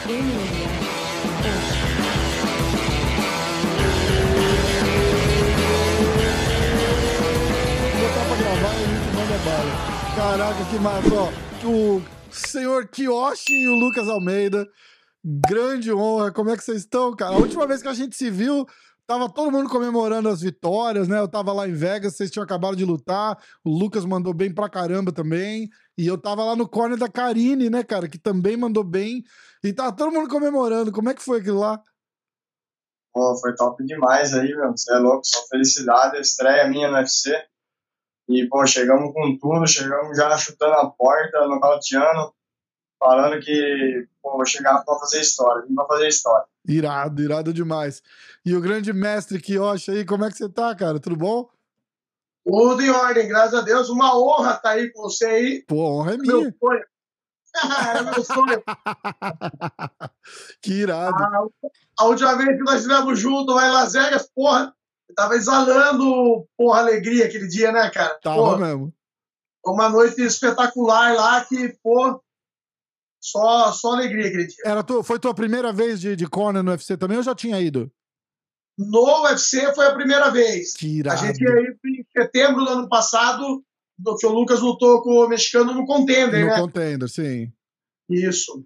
botar pra gravar e a gente manda bala. Caraca, que massa, ó. O senhor Kiyoshi e o Lucas Almeida. Grande honra. Como é que vocês estão, cara? A última vez que a gente se viu, tava todo mundo comemorando as vitórias, né? Eu tava lá em Vegas, vocês tinham acabado de lutar. O Lucas mandou bem pra caramba também. E eu tava lá no corner da Karine, né, cara? Que também mandou bem. E tava todo mundo comemorando. Como é que foi aquilo lá? Pô, foi top demais aí, meu. Você é louco, só felicidade, estreia minha no UFC. E, pô, chegamos com tudo, chegamos já chutando a porta, nocauteando, falando que, pô, vou chegar pra fazer história, vim pra fazer história. Irado, irado demais. E o grande mestre Kiyoshi aí, como é que você tá, cara? Tudo bom? Tudo em ordem, graças a Deus. Uma honra estar aí com você aí. Pô, honra é Meu minha. sonho. é meu sonho. que irado. A, a última vez que nós estivemos juntos lá em Las Vegas, porra, eu tava exalando, porra, alegria aquele dia, né, cara? Tava Porra, mesmo. Foi uma noite espetacular lá que, pô, só, só alegria aquele dia. Era tu, foi tua primeira vez de, de corner no UFC também ou já tinha ido? No UFC foi a primeira vez. Que A gente ia ir em setembro do ano passado, que o Lucas lutou com o mexicano no Contender, No né? contender, sim. Isso.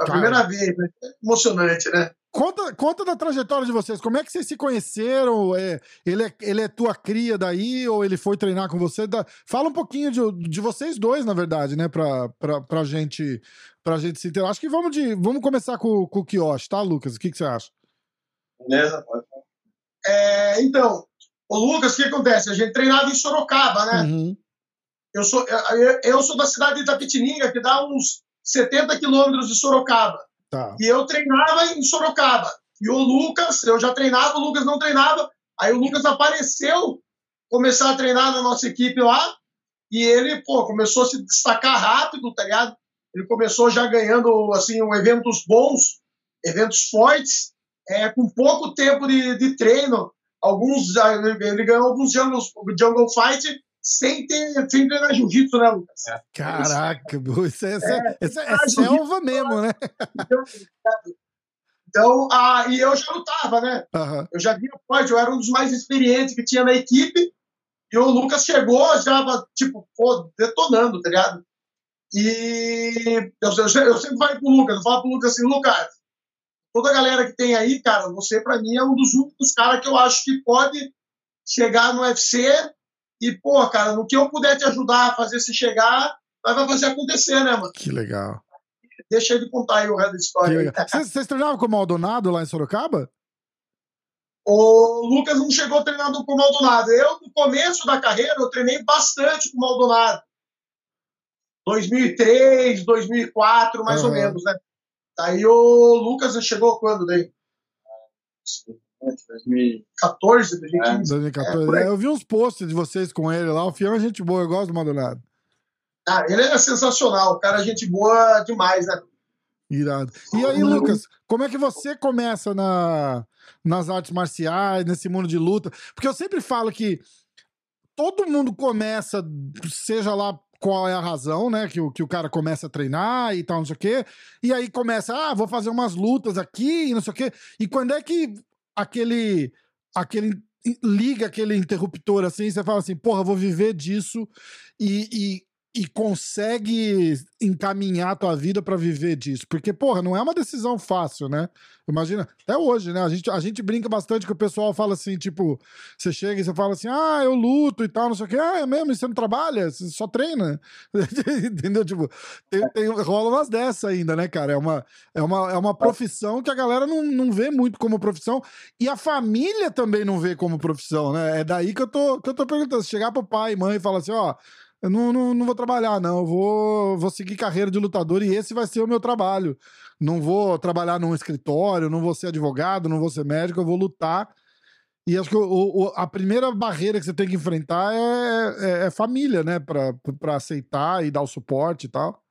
A Cara. primeira vez, né? Emocionante, né? Conta, conta da trajetória de vocês. Como é que vocês se conheceram? É, ele, é, ele é tua cria daí ou ele foi treinar com você? Da- fala um pouquinho de, de vocês dois, na verdade, né? Pra, pra, pra, gente, pra gente se entender. Acho que vamos, de, vamos começar com, com o Kiosh, tá, Lucas? O que, que você acha? Beleza? Pode. É, então, o Lucas, o que acontece? A gente treinava em Sorocaba, né? Uhum. Eu, sou, eu, eu sou da cidade de Itapetininga, que dá uns 70 quilômetros de Sorocaba. Tá. E eu treinava em Sorocaba. E o Lucas, eu já treinava, o Lucas não treinava. Aí o Lucas apareceu começar a treinar na nossa equipe lá. E ele, pô, começou a se destacar rápido, tá ligado? Ele começou já ganhando, assim, um eventos bons, eventos fortes, é, com pouco tempo de, de treino. Alguns, ele ganhou alguns jungle, jungle fight sem, ter, sem treinar jiu-jitsu, né, Lucas? Caraca, meu, isso é, isso é, isso é Ah, selva mesmo, né? Então, então ah, e eu já lutava, né? Aham. Eu já via forte, eu era um dos mais experientes que tinha na equipe. E o Lucas chegou já, tipo, pô, detonando, tá ligado? E eu, eu, eu sempre falo pro Lucas, eu falo pro Lucas assim, Lucas, toda a galera que tem aí, cara, você pra mim é um dos únicos caras que eu acho que pode chegar no UFC e, pô, cara, no que eu puder te ajudar a fazer se chegar, vai fazer acontecer, né, mano? Que legal. Deixa ele contar aí o resto da história. Vocês, treinavam com o Maldonado lá em Sorocaba? O Lucas não chegou treinando com o Maldonado. Eu, no começo da carreira, eu treinei bastante com o Maldonado. 2003, 2004, mais ou Aham. menos, né? Aí o Lucas chegou quando daí? 14, 2015. 2014. É, por aí. É, eu vi uns posts de vocês com ele lá. O Fião é gente boa, eu gosto do Maldonado. Ah, ele é sensacional, o cara é gente boa demais, né? Irado. E aí, Lucas, como é que você começa na, nas artes marciais, nesse mundo de luta? Porque eu sempre falo que todo mundo começa, seja lá qual é a razão, né? Que o, que o cara começa a treinar e tal, não sei o quê. E aí começa, ah, vou fazer umas lutas aqui e não sei o quê. E quando é que aquele. aquele liga aquele interruptor assim, você fala assim, porra, vou viver disso e, e, consegue encaminhar a tua vida pra viver disso. Porque, porra, não é uma decisão fácil, né? Imagina, até hoje, né? A gente, a gente brinca bastante que o pessoal fala assim, tipo, você chega e você fala assim, ah, eu luto e tal, não sei o quê. Ah, é mesmo? E você não trabalha? Você só treina? Entendeu? Tipo, tem, tem, rola umas dessas ainda, né, cara? É uma, é uma, é uma profissão que a galera não, não vê muito como profissão e a família também não vê como profissão, né? É daí que eu tô, que eu tô perguntando. Se chegar pro pai e mãe e falar assim, ó, eu não, não, não vou trabalhar, não. Eu vou, vou seguir carreira de lutador e esse vai ser o meu trabalho. Não vou trabalhar num escritório, não vou ser advogado, não vou ser médico, eu vou lutar. E acho que o, o- a primeira barreira que você tem que enfrentar é, é, é família, né? Pra, pra aceitar e dar o suporte e tal.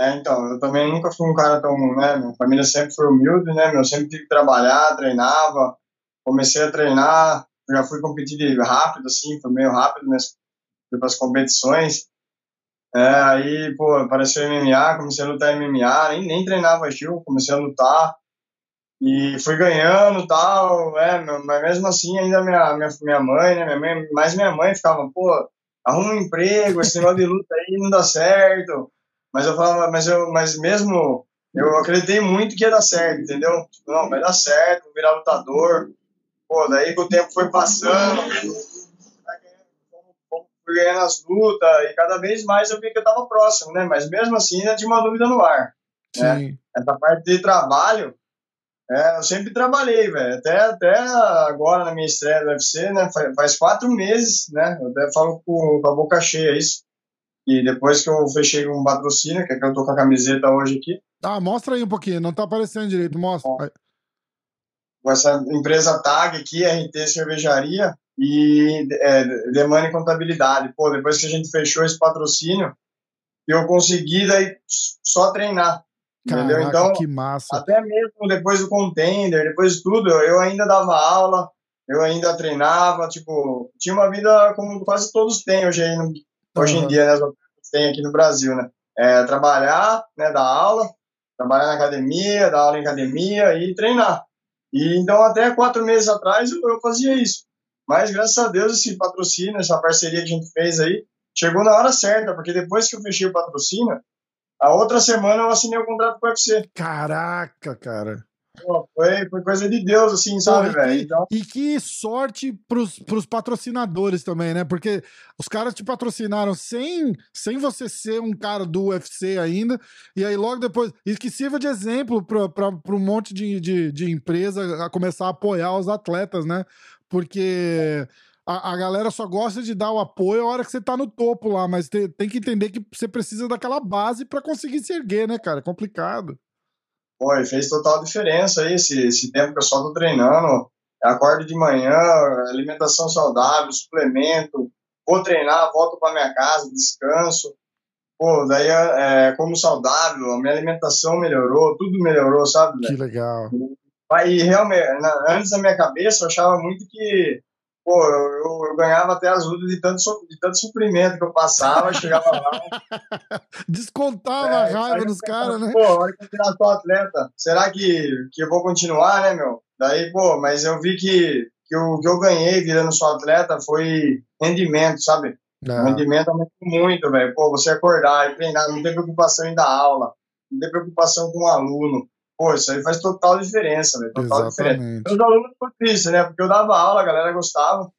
É, então, eu também nunca fui um cara tão, né, minha família sempre foi humilde, né, eu sempre tive que trabalhar, treinava, comecei a treinar, já fui competir rápido, assim, foi meio rápido, mas fui para as competições, É, aí, pô, apareceu MMA, comecei a lutar MMA, nem, nem treinava Gil, comecei a lutar. E fui ganhando tal, é, mas mesmo assim ainda minha, minha, minha mãe, né, minha mãe, mais minha mãe ficava, pô, arruma um emprego, esse negócio de luta aí não dá certo. Mas eu falava, mas eu, mas mesmo, eu acreditei muito que ia dar certo, entendeu? Não, vai dar certo, vou virar lutador. Pô, daí que o tempo foi passando, fui ganhando as lutas, e cada vez mais eu vi que eu tava próximo, né? Mas mesmo assim ainda tinha uma dúvida no ar. Né? Essa parte de trabalho, é, eu sempre trabalhei, velho. Até, até agora, na minha estreia do UFC, né? Faz, faz quatro meses, né? Eu até falo com, com, a boca cheia isso. E depois que eu fechei um patrocínio, que é que eu tô com a camiseta hoje aqui. Ah, mostra aí um pouquinho, não tá aparecendo direito, mostra. Com essa empresa TAG aqui, RT Cervejaria e é, Demanda e Contabilidade. Pô, depois que a gente fechou esse patrocínio, eu consegui daí só treinar. Caraca, entendeu? Então, que massa. até mesmo depois do contender, depois de tudo, eu ainda dava aula, eu ainda treinava, tipo, tinha uma vida como quase todos têm hoje, aí no, hoje em dia, né? Tem aqui no Brasil, né? É, trabalhar, né, dar aula, trabalhar na academia, dar aula em academia e treinar. E então, até quatro meses atrás, eu, eu fazia isso. Mas, graças a Deus, esse patrocínio, essa parceria que a gente fez aí, chegou na hora certa, porque depois que eu fechei o patrocínio, a outra semana eu assinei o contrato com o UFC. Caraca, cara. Pô, foi, foi coisa de Deus, assim, sabe, velho? Então... E que sorte pros, pros patrocinadores também, né? Porque os caras te patrocinaram sem, sem você ser um cara do UFC ainda, e aí logo depois. E que sirva de exemplo para um monte de, de, de empresa a começar a apoiar os atletas, né? Porque a, a, galera só gosta de dar o apoio a hora que você tá no topo lá, mas tem, tem que entender que você precisa daquela base para conseguir se erguer, né, cara? É complicado. Pô, fez total diferença aí esse, esse tempo que eu só tô treinando. Acordo de manhã, alimentação saudável, suplemento, vou treinar, volto para minha casa, descanso. Pô, daí é, como saudável, a minha alimentação melhorou, tudo melhorou, sabe? Que legal. E realmente, antes da minha cabeça, eu achava muito que pô, eu, eu, ganhava até ajuda de tanto, de tanto suprimento que eu passava, chegava lá. Descontava é, a raiva dos caras, né? Pô, hora que eu só atleta, será que, que eu vou continuar, né, meu? Daí, pô, mas eu vi que, que o que eu ganhei virando só atleta foi rendimento, sabe? É. Rendimento aumentou muito, velho. Pô, você acordar e treinar, não tem preocupação em dar aula, não tem preocupação com o aluno, Pô, isso aí faz total diferença, velho. Total Exatamente. diferença. Os alunos foi isso, né? Porque eu dava aula, a galera gostava.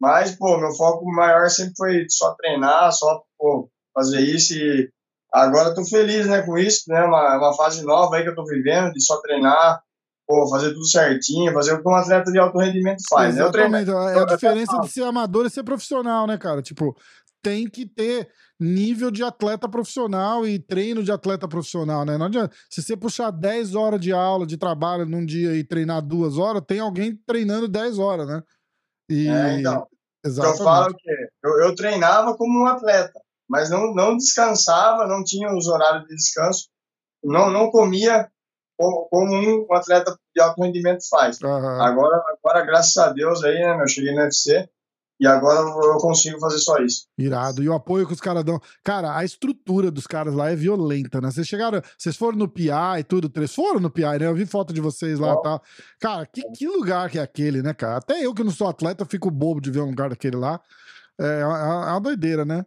Mas, pô, meu foco maior sempre foi só treinar, só pô, fazer isso. E agora eu tô feliz, né, com isso, né? Uma, uma fase nova aí que eu tô vivendo, de só treinar, pô, fazer tudo certinho, fazer o que um atleta de alto rendimento faz. Né? Exatamente. Né? É a diferença de ser amador e ser profissional, né, cara? Tipo, tem que ter nível de atleta profissional e treino de atleta profissional, né? Não adianta. Se você puxar 10 horas de aula, de trabalho num dia e treinar duas horas, tem alguém treinando 10 horas, né? E... É, então. Exatamente. Eu falo que eu, eu, treinava como um atleta, mas não, não descansava, não tinha os horários de descanso, não, não comia como, como um atleta de alto rendimento faz. Uhum. Agora, agora, graças a Deus, aí, né, eu cheguei no UFC, e agora eu consigo fazer só isso. Irado. E o apoio que os caras dão. Cara, a estrutura dos caras lá é violenta, né? Vocês chegaram. Vocês foram no PI e tudo, três foram no PI, né? Eu vi foto de vocês lá e tal. Cara, que, que lugar que é aquele, né, cara? Até eu que não sou atleta, fico bobo de ver um lugar daquele lá. É, é, é uma doideira, né?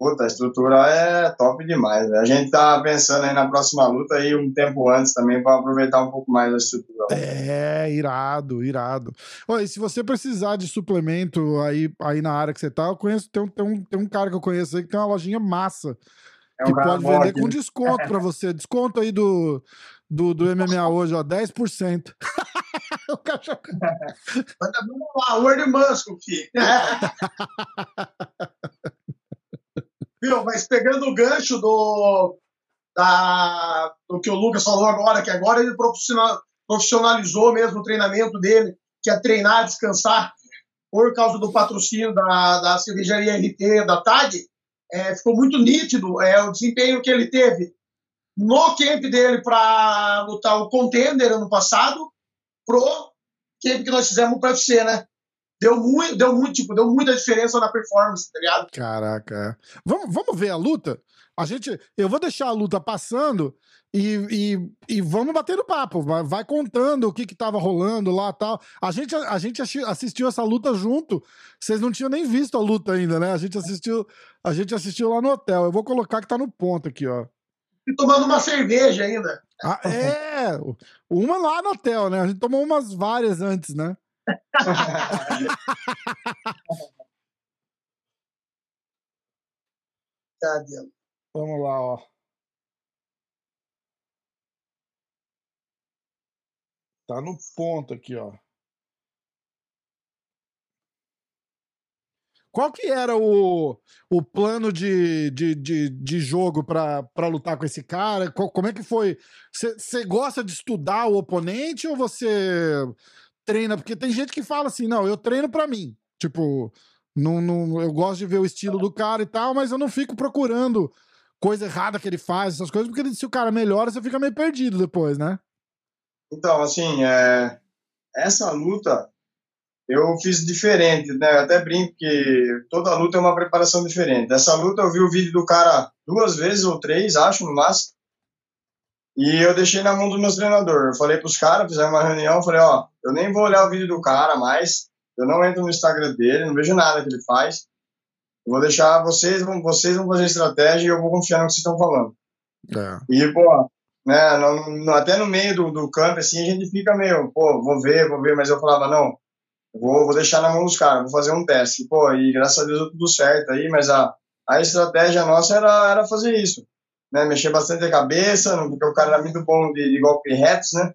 Puta, a estrutura é top demais. Né? A gente tá pensando aí na próxima luta aí um tempo antes também para aproveitar um pouco mais a estrutura. É, irado, irado. E se você precisar de suplemento aí, aí na área que você tá, eu conheço, tem um, tem, um, tem um cara que eu conheço aí que tem uma lojinha massa. É um que pode vender aqui. com desconto para você. Desconto aí do, do, do MMA hoje, ó, 10%. o cachorro. Vamos lá, Word Muscle, filho. Viu? Mas pegando o gancho do, da, do que o Lucas falou agora, que agora ele profissionalizou mesmo o treinamento dele, que é treinar, descansar, por causa do patrocínio da, da cervejaria RT, da TAG, é, ficou muito nítido é, o desempenho que ele teve no camp dele para lutar o contender ano passado, pro camp que nós fizemos para o UFC, né? Deu muito, deu muito, tipo, deu muita diferença na performance, tá ligado? Caraca. Vamos, vamos ver a luta? A gente, eu vou deixar a luta passando e, e, e vamos bater no papo. Vai, vai contando o que que tava rolando lá tal. A gente, a gente assistiu essa luta junto. Vocês não tinham nem visto a luta ainda, né? A gente assistiu, a gente assistiu lá no hotel. Eu vou colocar que tá no ponto aqui, ó. E tomando uma cerveja ainda. Ah, é, uma lá no hotel, né? A gente tomou umas várias antes, né? Cadê? Vamos lá, ó. Tá no ponto aqui, ó. Qual que era o, o plano de, de, de, de jogo para lutar com esse cara? Como é que foi? Você gosta de estudar o oponente ou você treina? Porque tem gente que fala assim, não, eu treino para mim. Tipo, não, não, eu gosto de ver o estilo do cara e tal, mas eu não fico procurando coisa errada que ele faz, essas coisas, porque se o cara melhora, você fica meio perdido depois, né? Então, assim, é... essa luta eu fiz diferente, né? Eu até brinco que toda luta é uma preparação diferente. Essa luta eu vi o vídeo do cara duas vezes ou três, acho, no máximo. E eu deixei na mão do meu treinador. Eu falei para os caras, fizemos uma reunião, falei, ó, eu nem vou olhar o vídeo do cara mais, eu não entro no Instagram dele, não vejo nada que ele faz. Eu vou deixar vocês, vocês vão fazer estratégia e eu vou confiar no que vocês estão falando. É. E, pô, né, no, no, até no meio do, do campo, assim, a gente fica meio, pô, vou ver, vou ver, mas eu falava, não, vou, vou deixar na mão dos caras, vou fazer um teste. Pô, e graças a Deus deu tudo certo aí, mas a, a estratégia nossa era, era fazer isso né, mexer bastante a cabeça, porque o cara era muito bom de, de golpe retos, né?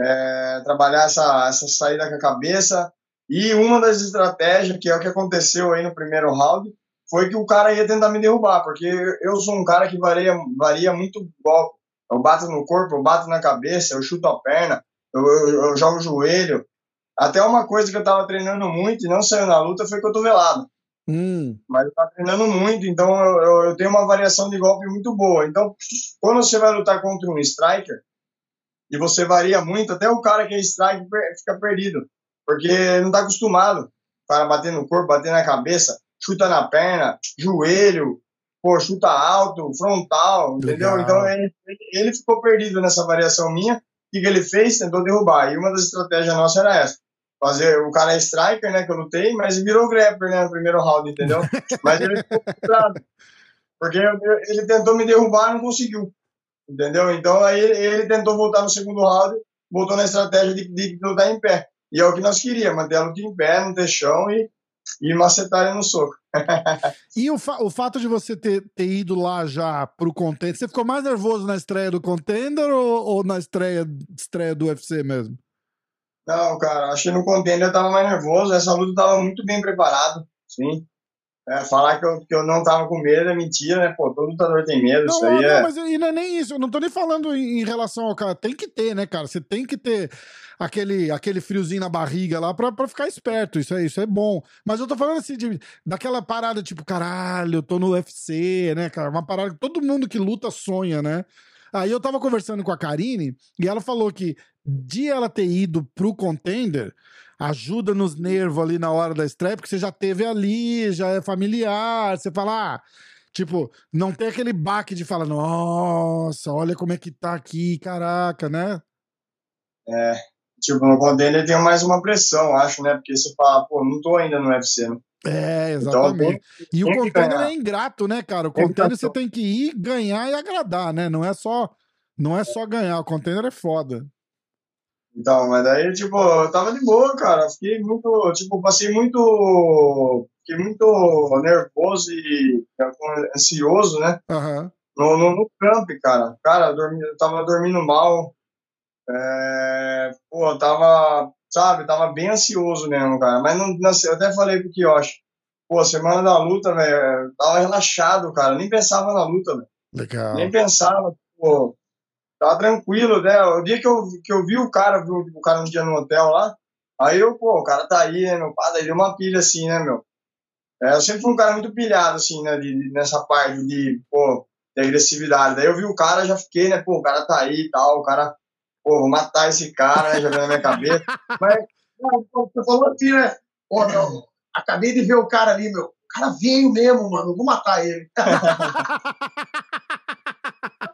É, trabalhar essa, essa saída com a cabeça. E uma das estratégias, que é o que aconteceu aí no primeiro round, foi que o cara ia tentar me derrubar, porque eu sou um cara que varia, varia muito golpe. Eu bato no corpo, eu bato na cabeça, eu chuto a perna, eu, eu, eu jogo o joelho. Até uma coisa que eu tava treinando muito e não saiu na luta foi cotovelado. Hum. Mas eu tá treinando muito, então eu, eu, tenho uma variação de golpe muito boa. Então, quando você vai lutar contra um striker, e você varia muito, até o cara que é striker fica perdido, porque não está acostumado. O cara bater no corpo, bater na cabeça, chuta na perna, joelho, pô, chuta alto, frontal, entendeu? Legal. Então ele, ele ficou perdido nessa variação minha. O que ele fez? Tentou derrubar. E uma das estratégias nossas era essa fazer. O cara é striker, né? Que eu lutei, mas virou grappler, né? No primeiro round, entendeu? mas ele ficou frustrado. Porque ele tentou me derrubar e não conseguiu. Entendeu? Então aí ele tentou voltar no segundo round, voltou na estratégia de, de lutar em pé. E é o que nós queríamos, manter a luta em pé, não ter chão e, e macetar ele no soco. e o, fa o fato de você ter, ter ido lá já pro contender, você ficou mais nervoso na estreia do contender ou, ou na estreia, estreia do UFC mesmo? Não, cara, acho que no contender eu tava mais nervoso. Essa luta eu tava muito bem preparado, sim. É, falar que eu, que eu não tava com medo é mentira, né? Pô, todo lutador tem medo, não, isso aí não, é... mas e não é nem isso, eu não tô nem falando em, relação ao cara, tem que ter, né, cara? Você tem que ter aquele, aquele friozinho na barriga lá pra, pra ficar esperto, isso é, isso é bom. Mas eu tô falando assim, de, daquela parada tipo, caralho, eu tô no UFC, né, cara? Uma parada que todo mundo que luta sonha, né? Aí eu tava conversando com a Karine e ela falou que de ela ter ido pro contender ajuda nos nervos ali na hora da estreia, porque você já teve ali, já é familiar, você fala, ah, tipo, não tem aquele baque de falar, nossa, olha como é que tá aqui, caraca, né? É, tipo, no contender tem mais uma pressão, acho, né? Porque você fala, pô, não tô ainda no UFC, né? É, então, exatamente. Então, e o contender é ingrato, né, cara? O contender você tem que ir, ganhar e agradar, né? Não é só, não é só ganhar, o contender é foda. Então, mas daí, tipo, eu tava de boa, cara. Fiquei muito, tipo, passei muito, fiquei muito nervoso e ansioso, né? Uhum. No, no, no camp, cara. Cara, eu, dormi, eu tava dormindo mal. É, pô, eu tava sabe? Tava bem ansioso mesmo, cara. Mas não, não eu até falei pro Kioshi, pô, semana da luta, velho, tava relaxado, cara. Nem pensava na luta, velho. Legal. Nem pensava, pô, tava tranquilo, né? O dia que eu, que eu vi o cara, vi o cara um dia no hotel lá, aí eu, pô, o cara tá aí, né, meu pai, deu uma pilha assim, né, meu? É, eu sempre fui um cara muito pilhado, assim, né, de, de, nessa parte de, pô, de agressividade. Daí eu vi o cara, já fiquei, né, pô, o cara tá aí e tal, o cara pô, vou matar esse cara, né, jogando na minha cabeça. Mas, você falou assim, né? Pô, meu, acabei de ver o cara ali, meu. O cara veio mesmo, mano. Vou matar ele.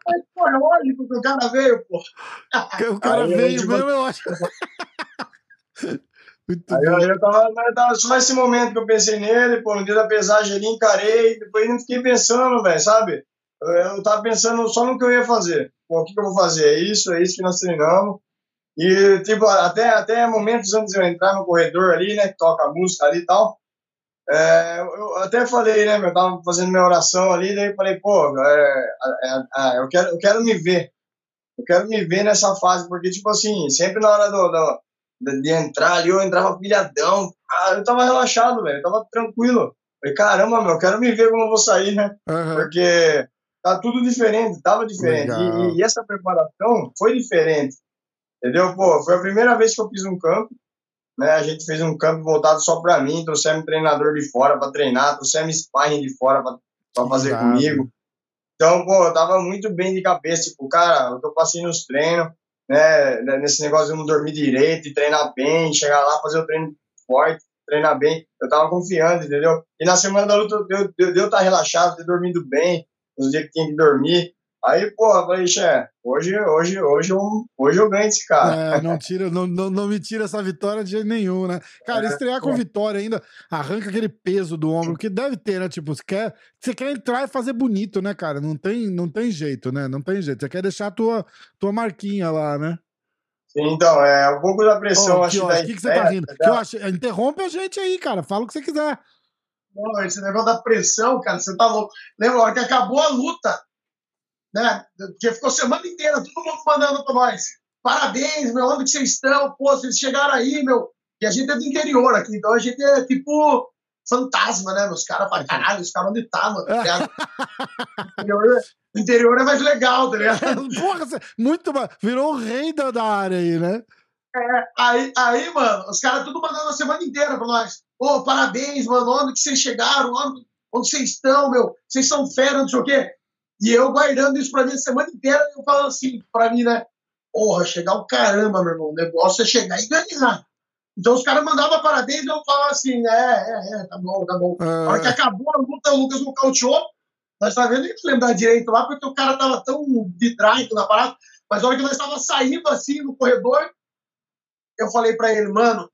Mas, pô, é lógico que o cara veio, pô. O cara Aí, veio mesmo, eu acho. Muito Aí eu, eu tava, eu tava só esse momento que eu pensei nele, pô, no dia da pesagem ali, encarei, depois não fiquei pensando, velho, sabe? Eu, eu tava pensando só no que eu ia fazer. Pô, o que, que eu vou fazer? É isso, é isso que nós treinamos. E, tipo, até, até momentos antes de eu entrar no corredor ali, né, que toca a música ali e tal, é, eu até falei, né, eu tava fazendo minha oração ali, daí eu falei, pô, é, é, é, eu, quero, eu quero me ver. Eu quero me ver nessa fase, porque, tipo assim, sempre na hora do, do de, entrar ali, eu entrava pilhadão. Ah, eu tava relaxado, velho. Eu tava tranquilo. Falei, caramba, meu, eu quero me ver como eu vou sair, né? Aham. Porque tá tudo diferente, tava diferente. E, e essa preparação foi diferente. Entendeu? Pô, foi a primeira vez que eu fiz um campo. Né? A gente fez um campo voltado só pra mim, trouxemos treinador de fora pra treinar, trouxemos sparring de fora pra fazer Irado. comigo. Então, pô, eu tava muito bem de cabeça, tipo, cara, eu passei nos treinos, né, nesse negócio de não dormir direito e treinar bem, chegar lá, fazer o treino forte, treinar bem, eu tava confiando, entendeu? E na semana da luta, eu, eu, eu estar relaxado, ter dormido bem, nos dias que tinha que dormir. Aí, pô, eu falei, Xé, hoje, hoje, hoje, eu, hoje eu ganho esse cara. É, não, tira, não, não, não me tira essa vitória de jeito nenhum, né? Cara, É, estrear com é. vitória ainda arranca aquele peso do ombro, que deve ter, né? Tipo, você quer, você quer entrar e fazer bonito, né, cara? Não tem, não tem jeito, né? Não tem jeito. Você quer deixar a tua, tua marquinha lá, né? Então, é um pouco da pressão, Ó, acho que, da que, que você tá rindo? Que eu acho, interrompe a gente aí, cara. Fala o que você quiser. Esse negócio da pressão, cara, você tá louco. Lembra a hora que acabou a luta, né? Porque ficou semana inteira, todo mundo mandando pra nós. Parabéns, meu, onde que vocês estão? Pô, vocês chegaram aí, meu. E a gente é do interior aqui, então a gente é tipo fantasma, né? Os caras falam, caralho, os caras onde tá, mano? Tá ligado? o, interior, o interior é mais legal, tá ligado? Porra, muito Virou o rei da área aí, né? Aí, aí, mano, os caras tudo mandando a semana inteira pra nós. Ô, parabéns, mano, onde que vocês chegaram? Onde, onde vocês estão, meu? Vocês são fera, não sei o quê. E eu guardando isso pra mim a semana inteira, eu falando assim pra mim, né? Porra, chegar o caramba, meu irmão. O negócio é chegar e ganhar. Então os caras mandavam parabéns e eu falava assim, é, é, é, tá bom, tá bom. Na hora que Ah, acabou a luta, o Lucas nocauteou. Nós tá vendo, nem lembrar direito lá, porque o cara tava tão vidrado na parada. Mas na hora que nós tava saindo assim no corredor, eu falei pra ele, mano,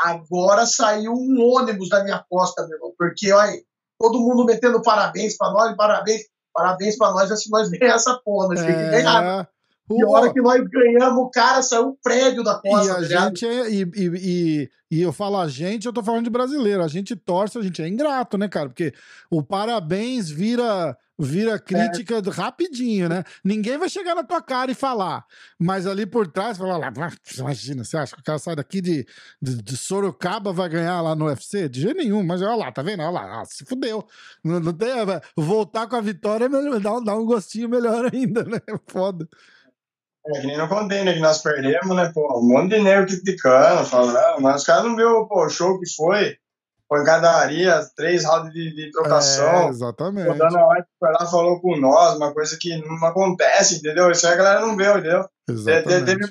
agora saiu um ônibus da minha costa, meu irmão. Porque, olha, todo mundo metendo parabéns pra nós, parabéns, parabéns pra nós, assim, nós ganhamos essa porra, nós temos que ganhar. É... E a hora que nós ganhamos, o cara saiu um prédio da E costa, a tá gente é. E, e, e, e eu falo a gente, eu tô falando de brasileiro. A gente torce, a gente é ingrato, né, cara? Porque o parabéns vira vira crítica rapidinho, né? Ninguém vai chegar na tua cara e falar. Mas ali por trás, falar lá, "Ah, imagina, você acha que o cara sai daqui de, de, de Sorocaba vai ganhar lá no UFC? De jeito nenhum, mas olha lá, tá vendo? Olha lá, ah, se fudeu. Não, não tem, é, voltar com a vitória é melhor, dá, um- dá um gostinho melhor ainda, né? Foda. É que nem no container que nós perdemos, né, pô? Um monte de nego criticando, falando, mas os caras não viram, pô, o show que foi, pancadaria, três rounds de, de É, trocação. exatamente. o Dana White foi lá falou com nós, uma coisa que não acontece, entendeu? Isso aí a galera não viu, entendeu? Te- te- Exatamente. Teve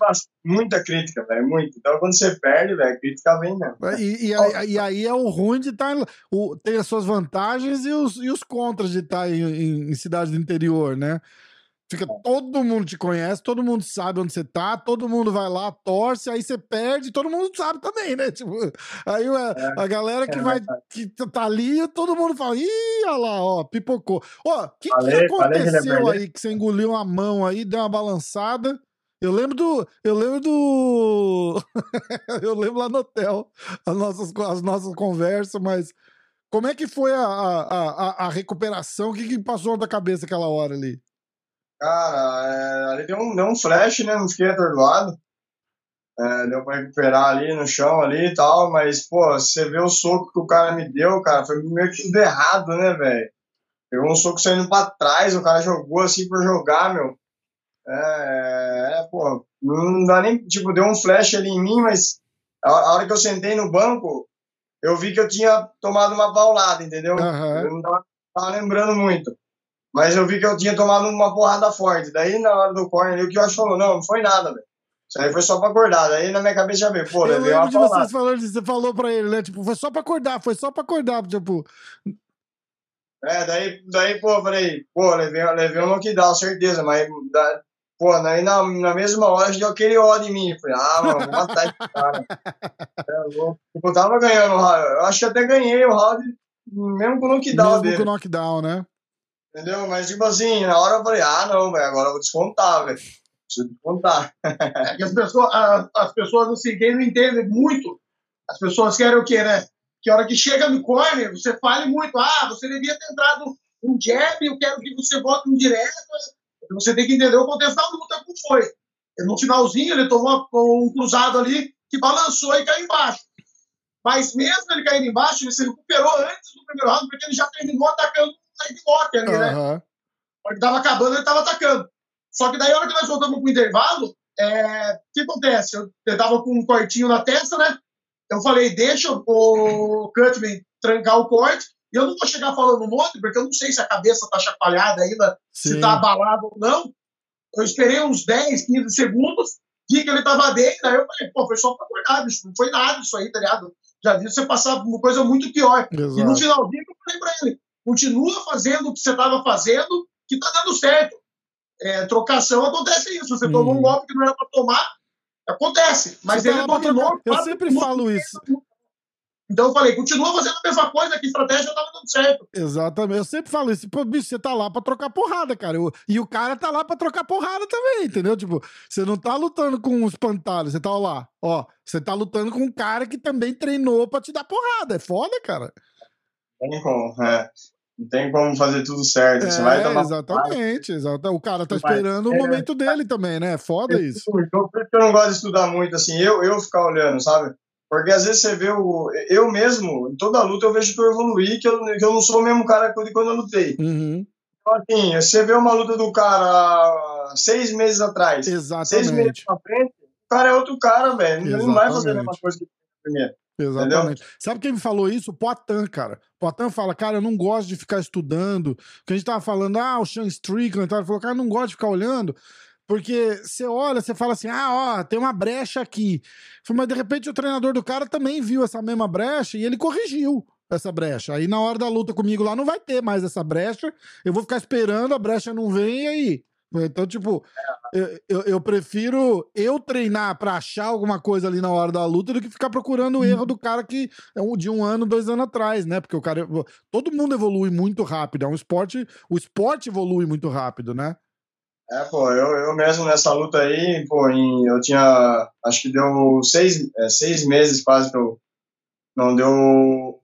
muita crítica, velho, muito. Então quando você perde, velho, crítica vem mesmo. E, e aí, e aí é o ruim de estar. o, tem as suas vantagens e os, e os contras de estar em, em, em cidade do interior, né? Fica, todo mundo te conhece, todo mundo sabe onde você tá, todo mundo vai lá, torce, aí você perde, todo mundo sabe também, né? Tipo, aí a, a galera que é vai, que tá ali, todo mundo fala, ih, olha lá, ó, pipocou. Ó, o que, que Falei- aconteceu aí que você engoliu a mão aí, deu uma balançada? Eu lembro do. Eu lembro do. eu lembro lá no hotel as nossas, as nossas conversas, mas como é que foi a, a, a, a recuperação? O que, que passou na cabeça aquela hora ali? Cara, é, ali deu um, deu um flash, né? Não fiquei atordoado. É, deu pra recuperar ali no chão ali e tal, mas, pô, você vê o soco que o cara me deu, cara, foi meio que tudo errado, né, velho? Pegou um soco saindo pra trás, o cara jogou assim por jogar, meu. É, é, pô, não dá nem, tipo, deu um flash ali em mim, mas a, a hora que eu sentei no banco, eu vi que eu tinha tomado uma paulada, entendeu? Aham. Eu não tava, tava lembrando muito. Mas eu vi que eu tinha tomado uma porrada forte. Daí, na hora do corner o que eu acho falou, não, não foi nada, velho. Isso aí foi só pra acordar. Daí na minha cabeça já veio, pô, Eu levei uma de vocês falando você falou pra ele, né? Tipo, foi só pra acordar, foi só pra acordar, tipo. É, daí, daí, pô, eu falei, pô, levei, levei um knockdown, certeza, mas, da, pô, daí na, na mesma hora deu aquele ódio em mim. Falei, ah, mano, vou matar esse cara. É louco. Tipo, eu tava ganhando o round, eu acho que até ganhei o round, mesmo com o knockdown Mesmo dele, com o knockdown, né? Entendeu? Mas, tipo assim, na hora eu falei, ah, não, velho, agora eu vou descontar, velho. Preciso descontar. É que as pessoas, a- as pessoas assim, quem não entende muito, as pessoas querem o quê, né? Que a hora que chega no corner, você fale muito, ah, você devia ter entrado um jab, eu quero que você bote um direto. Você tem que entender o contexto da luta como foi. No finalzinho, ele tomou um cruzado ali que balançou e caiu embaixo. Mas mesmo ele caindo embaixo, ele se recuperou antes do primeiro round, porque ele já terminou atacando lock ali, né? Quando estava acabando, ele estava atacando. Só que daí, a hora que nós voltamos pro intervalo, é, o que acontece? Eu, eu tava com um cortinho na testa, né? Eu falei, deixa o Cutman trancar o corte, e eu não vou chegar falando um monte, porque eu não sei se a cabeça tá chacoalhada ainda, se Sim. tá abalado ou não. Eu esperei uns 10, 15 segundos, vi que ele tava dentro, aí eu falei, pô, foi só pra acordar, bicho, não foi nada isso aí, tá ligado? Já vi você passar por uma coisa muito pior. E no Exato. finalzinho eu falei pra ele: continua fazendo o que você estava fazendo, que tá dando certo. É, trocação acontece isso. Você tomou Hum. um golpe que não era pra tomar, acontece. Mas Você tá ele dominou. Eu sempre falo isso. Então eu falei: continua fazendo a mesma coisa, que estratégia tava dando certo. Exatamente. Eu sempre falo isso. Pô, bicho, você tá lá pra trocar porrada, cara. Eu- E o cara tá lá pra trocar porrada também, entendeu? Tipo, você não tá lutando com um espantalho, você tá lá. Ó, você tá lutando com um cara que também treinou pra te dar porrada. É foda, cara. Não como, é. Não tem como fazer tudo certo. Você vai É, tomar exatamente, exatamente. O cara tá esperando o É. momento dele também, né? É foda isso. Então, por isso que eu não gosto de estudar muito, assim, eu, eu ficar olhando, sabe? Porque às vezes você vê o. Eu mesmo, em toda luta, eu vejo que eu evoluí, que eu, que eu não sou o mesmo cara de quando eu lutei. Uhum, Então, assim, você vê uma luta do cara seis meses atrás, seis meses exatamente. pra frente, o cara é outro cara, velho. Ele não vai fazer a mesma Exatamente. coisa que primeiro. Exatamente. Sabe quem me falou isso? O Poitin, cara. Poitin fala, cara, eu não gosto de ficar estudando. Porque a gente tava falando, ah, o Sean Strickland, tal. ele falou, cara, eu não gosto de ficar olhando. Porque você olha, você fala assim, ah, ó, tem uma brecha aqui. Mas de repente o treinador do cara também viu essa mesma brecha e ele corrigiu essa brecha. Aí na hora da luta comigo lá não vai ter mais essa brecha. Eu vou ficar esperando, a brecha não vem e aí. Então, tipo, eu, eu, eu prefiro eu treinar pra achar alguma coisa ali na hora da luta do que ficar procurando o erro do cara que é um, de um ano, dois anos atrás, né? Porque o cara. Todo mundo evolui muito rápido. É um esporte. O esporte evolui muito rápido, né? É, pô, eu, eu mesmo nessa luta aí, pô, em- eu tinha, acho que deu seis, é, seis meses quase que eu, não, deu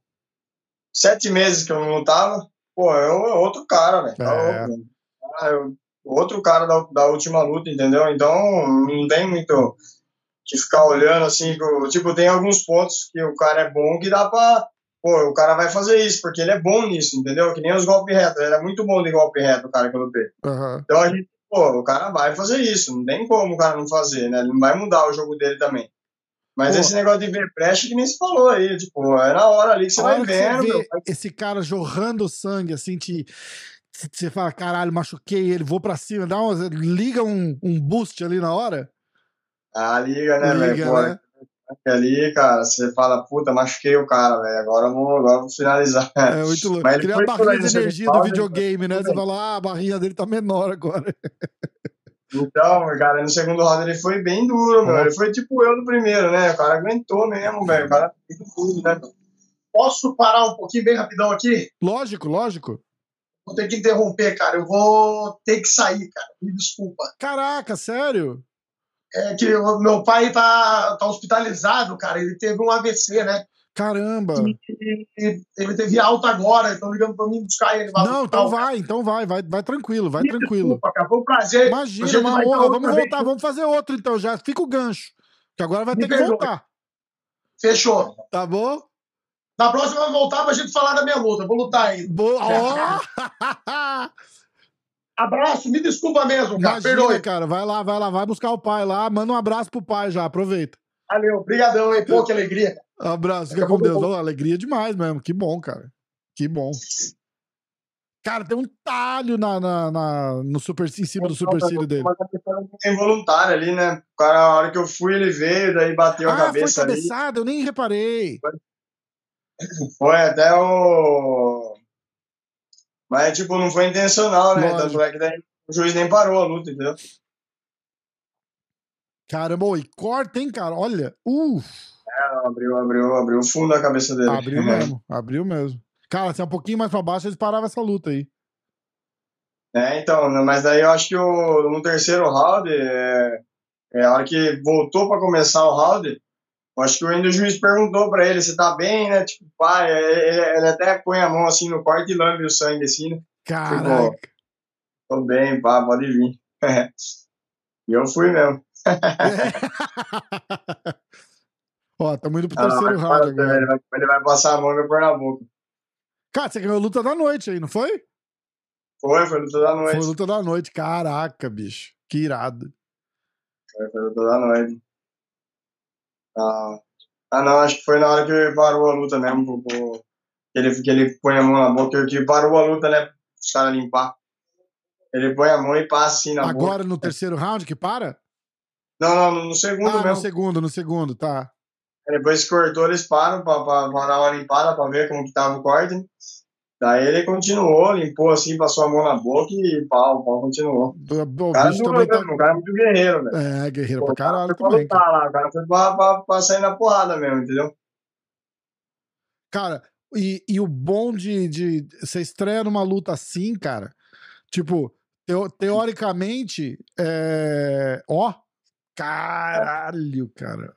sete meses que eu não lutava, pô, eu é outro cara, velho, tá É. Ah, eu- outro cara da, da última luta, entendeu? Então, não tem muito que ficar olhando, assim, tipo, tem alguns pontos que o cara é bom que dá pra, pô, o cara vai fazer isso, porque ele é bom nisso, entendeu? Que nem os golpes retos, ele é muito bom de golpe reto, o cara que eu lutei. Aham. Então a gente, pô, o cara vai fazer isso, não tem como o cara não fazer, né? Ele não vai mudar o jogo dele também. Mas Pô. esse negócio de ver brecha que nem se falou aí, tipo, é na hora ali que você A vai vendo, você vê esse cara jorrando sangue, assim, te. Você fala, caralho, machuquei ele, vou pra cima, dá uma, liga um, um boost ali na hora. ah, liga, né, velho? né? ali, cara, você fala, puta, machuquei o cara, velho, agora vou, agora vou finalizar. É muito louco. Mas Cria a barrinha de no energia do videogame, né? Você fala, ah, a barrinha dele tá menor agora. Então, cara, no segundo round ele foi bem duro, meu. Ele foi tipo eu no primeiro, né? O cara aguentou mesmo, velho. O cara fez tudo, né? Posso parar um pouquinho bem rapidão aqui? Lógico, lógico. Vou ter que interromper, cara. Eu vou ter que sair, cara. Me desculpa. Caraca, sério? É que o meu pai tá, tá hospitalizado, cara. Ele teve um AVC, né? Caramba. E ele teve alta agora, estão ligando pra mim buscar ele. Não, então vai, então vai, vai, vai tranquilo, vai Me tranquilo. Desculpa, cara. Foi um prazer. Imagina, uma honra. Vamos vez. voltar, vamos fazer outro então, já fica o gancho. Que agora vai Me ter que perdoe. voltar, Fechou. tá bom? Na próxima vai voltar pra gente falar da minha luta. Eu Vou lutar ainda. Boa. Abraço, me desculpa mesmo, cara. Imagina, Perdoe. cara, vai lá, vai lá, vai buscar o pai lá, manda um abraço pro pai já, aproveita. Valeu, obrigadão, hein? Pô, que alegria. Abraço, fica a com eu Deus. Ó, alegria demais mesmo, que bom, cara. Que bom. Cara, tem um talho na, na, na- no super, em cima do supercílio dele. Uma cabeçada involuntária ali, né? O cara, a hora que eu fui, ele veio, daí bateu a Ah, foi cabeça ali. cabeçada, eu nem reparei. Foi até o. Mas, tipo, não foi intencional, né? Lógico. Tanto é que daí o juiz nem parou a luta, entendeu? Caramba, e corta, hein, cara? Olha. Uh, Abriu, abriu, abriu o fundo da cabeça dele. abriu mesmo, abriu mesmo. Cara, se é um pouquinho mais pra baixo, eles paravam essa luta aí. É, então, né, mas daí eu acho que o, no terceiro round, é, é a hora que voltou pra começar o round, acho que ainda o juiz perguntou pra ele se tá bem, né? Tipo, pai, ele, ele até põe a mão assim no corte e lambe o sangue assim, né? Caraca. Tô bem, pá, pode vir. e eu fui mesmo. Ó, tamo indo pro Ah, terceiro round para, agora. ele, vai, ele vai passar a mão e vai pôr na boca. Cara, você ganhou luta da noite aí, não foi? Foi, foi luta da noite. Foi luta da noite. Caraca, bicho. Que irado. Foi, foi luta da noite. Ah, ah, não, acho que foi na hora que parou a luta mesmo. Que ele, que ele põe a mão na boca, que parou a luta, né? Os caras limpar. Ele põe a mão e passa assim na boca. Agora no terceiro round que para? Não, não, no, no segundo Ah, no mesmo. segundo, no segundo, tá. Depois que cortou, eles param pra, pra, pra dar uma limpada pra ver como que tava o corte. Né? Daí ele continuou, limpou assim, passou a mão na boca e pau, o pau continuou. O O cara, é bicho duro também tá. o cara é muito guerreiro, velho. É, guerreiro Pô, pra o cara caralho foi pra também. lutar Cara. lá, o cara foi pra, pra, pra sair na porrada mesmo, entendeu? Cara, e, e o bom de, de. Você estreia numa luta assim, cara. Tipo, teo- teoricamente. É... Ó. Caralho, cara.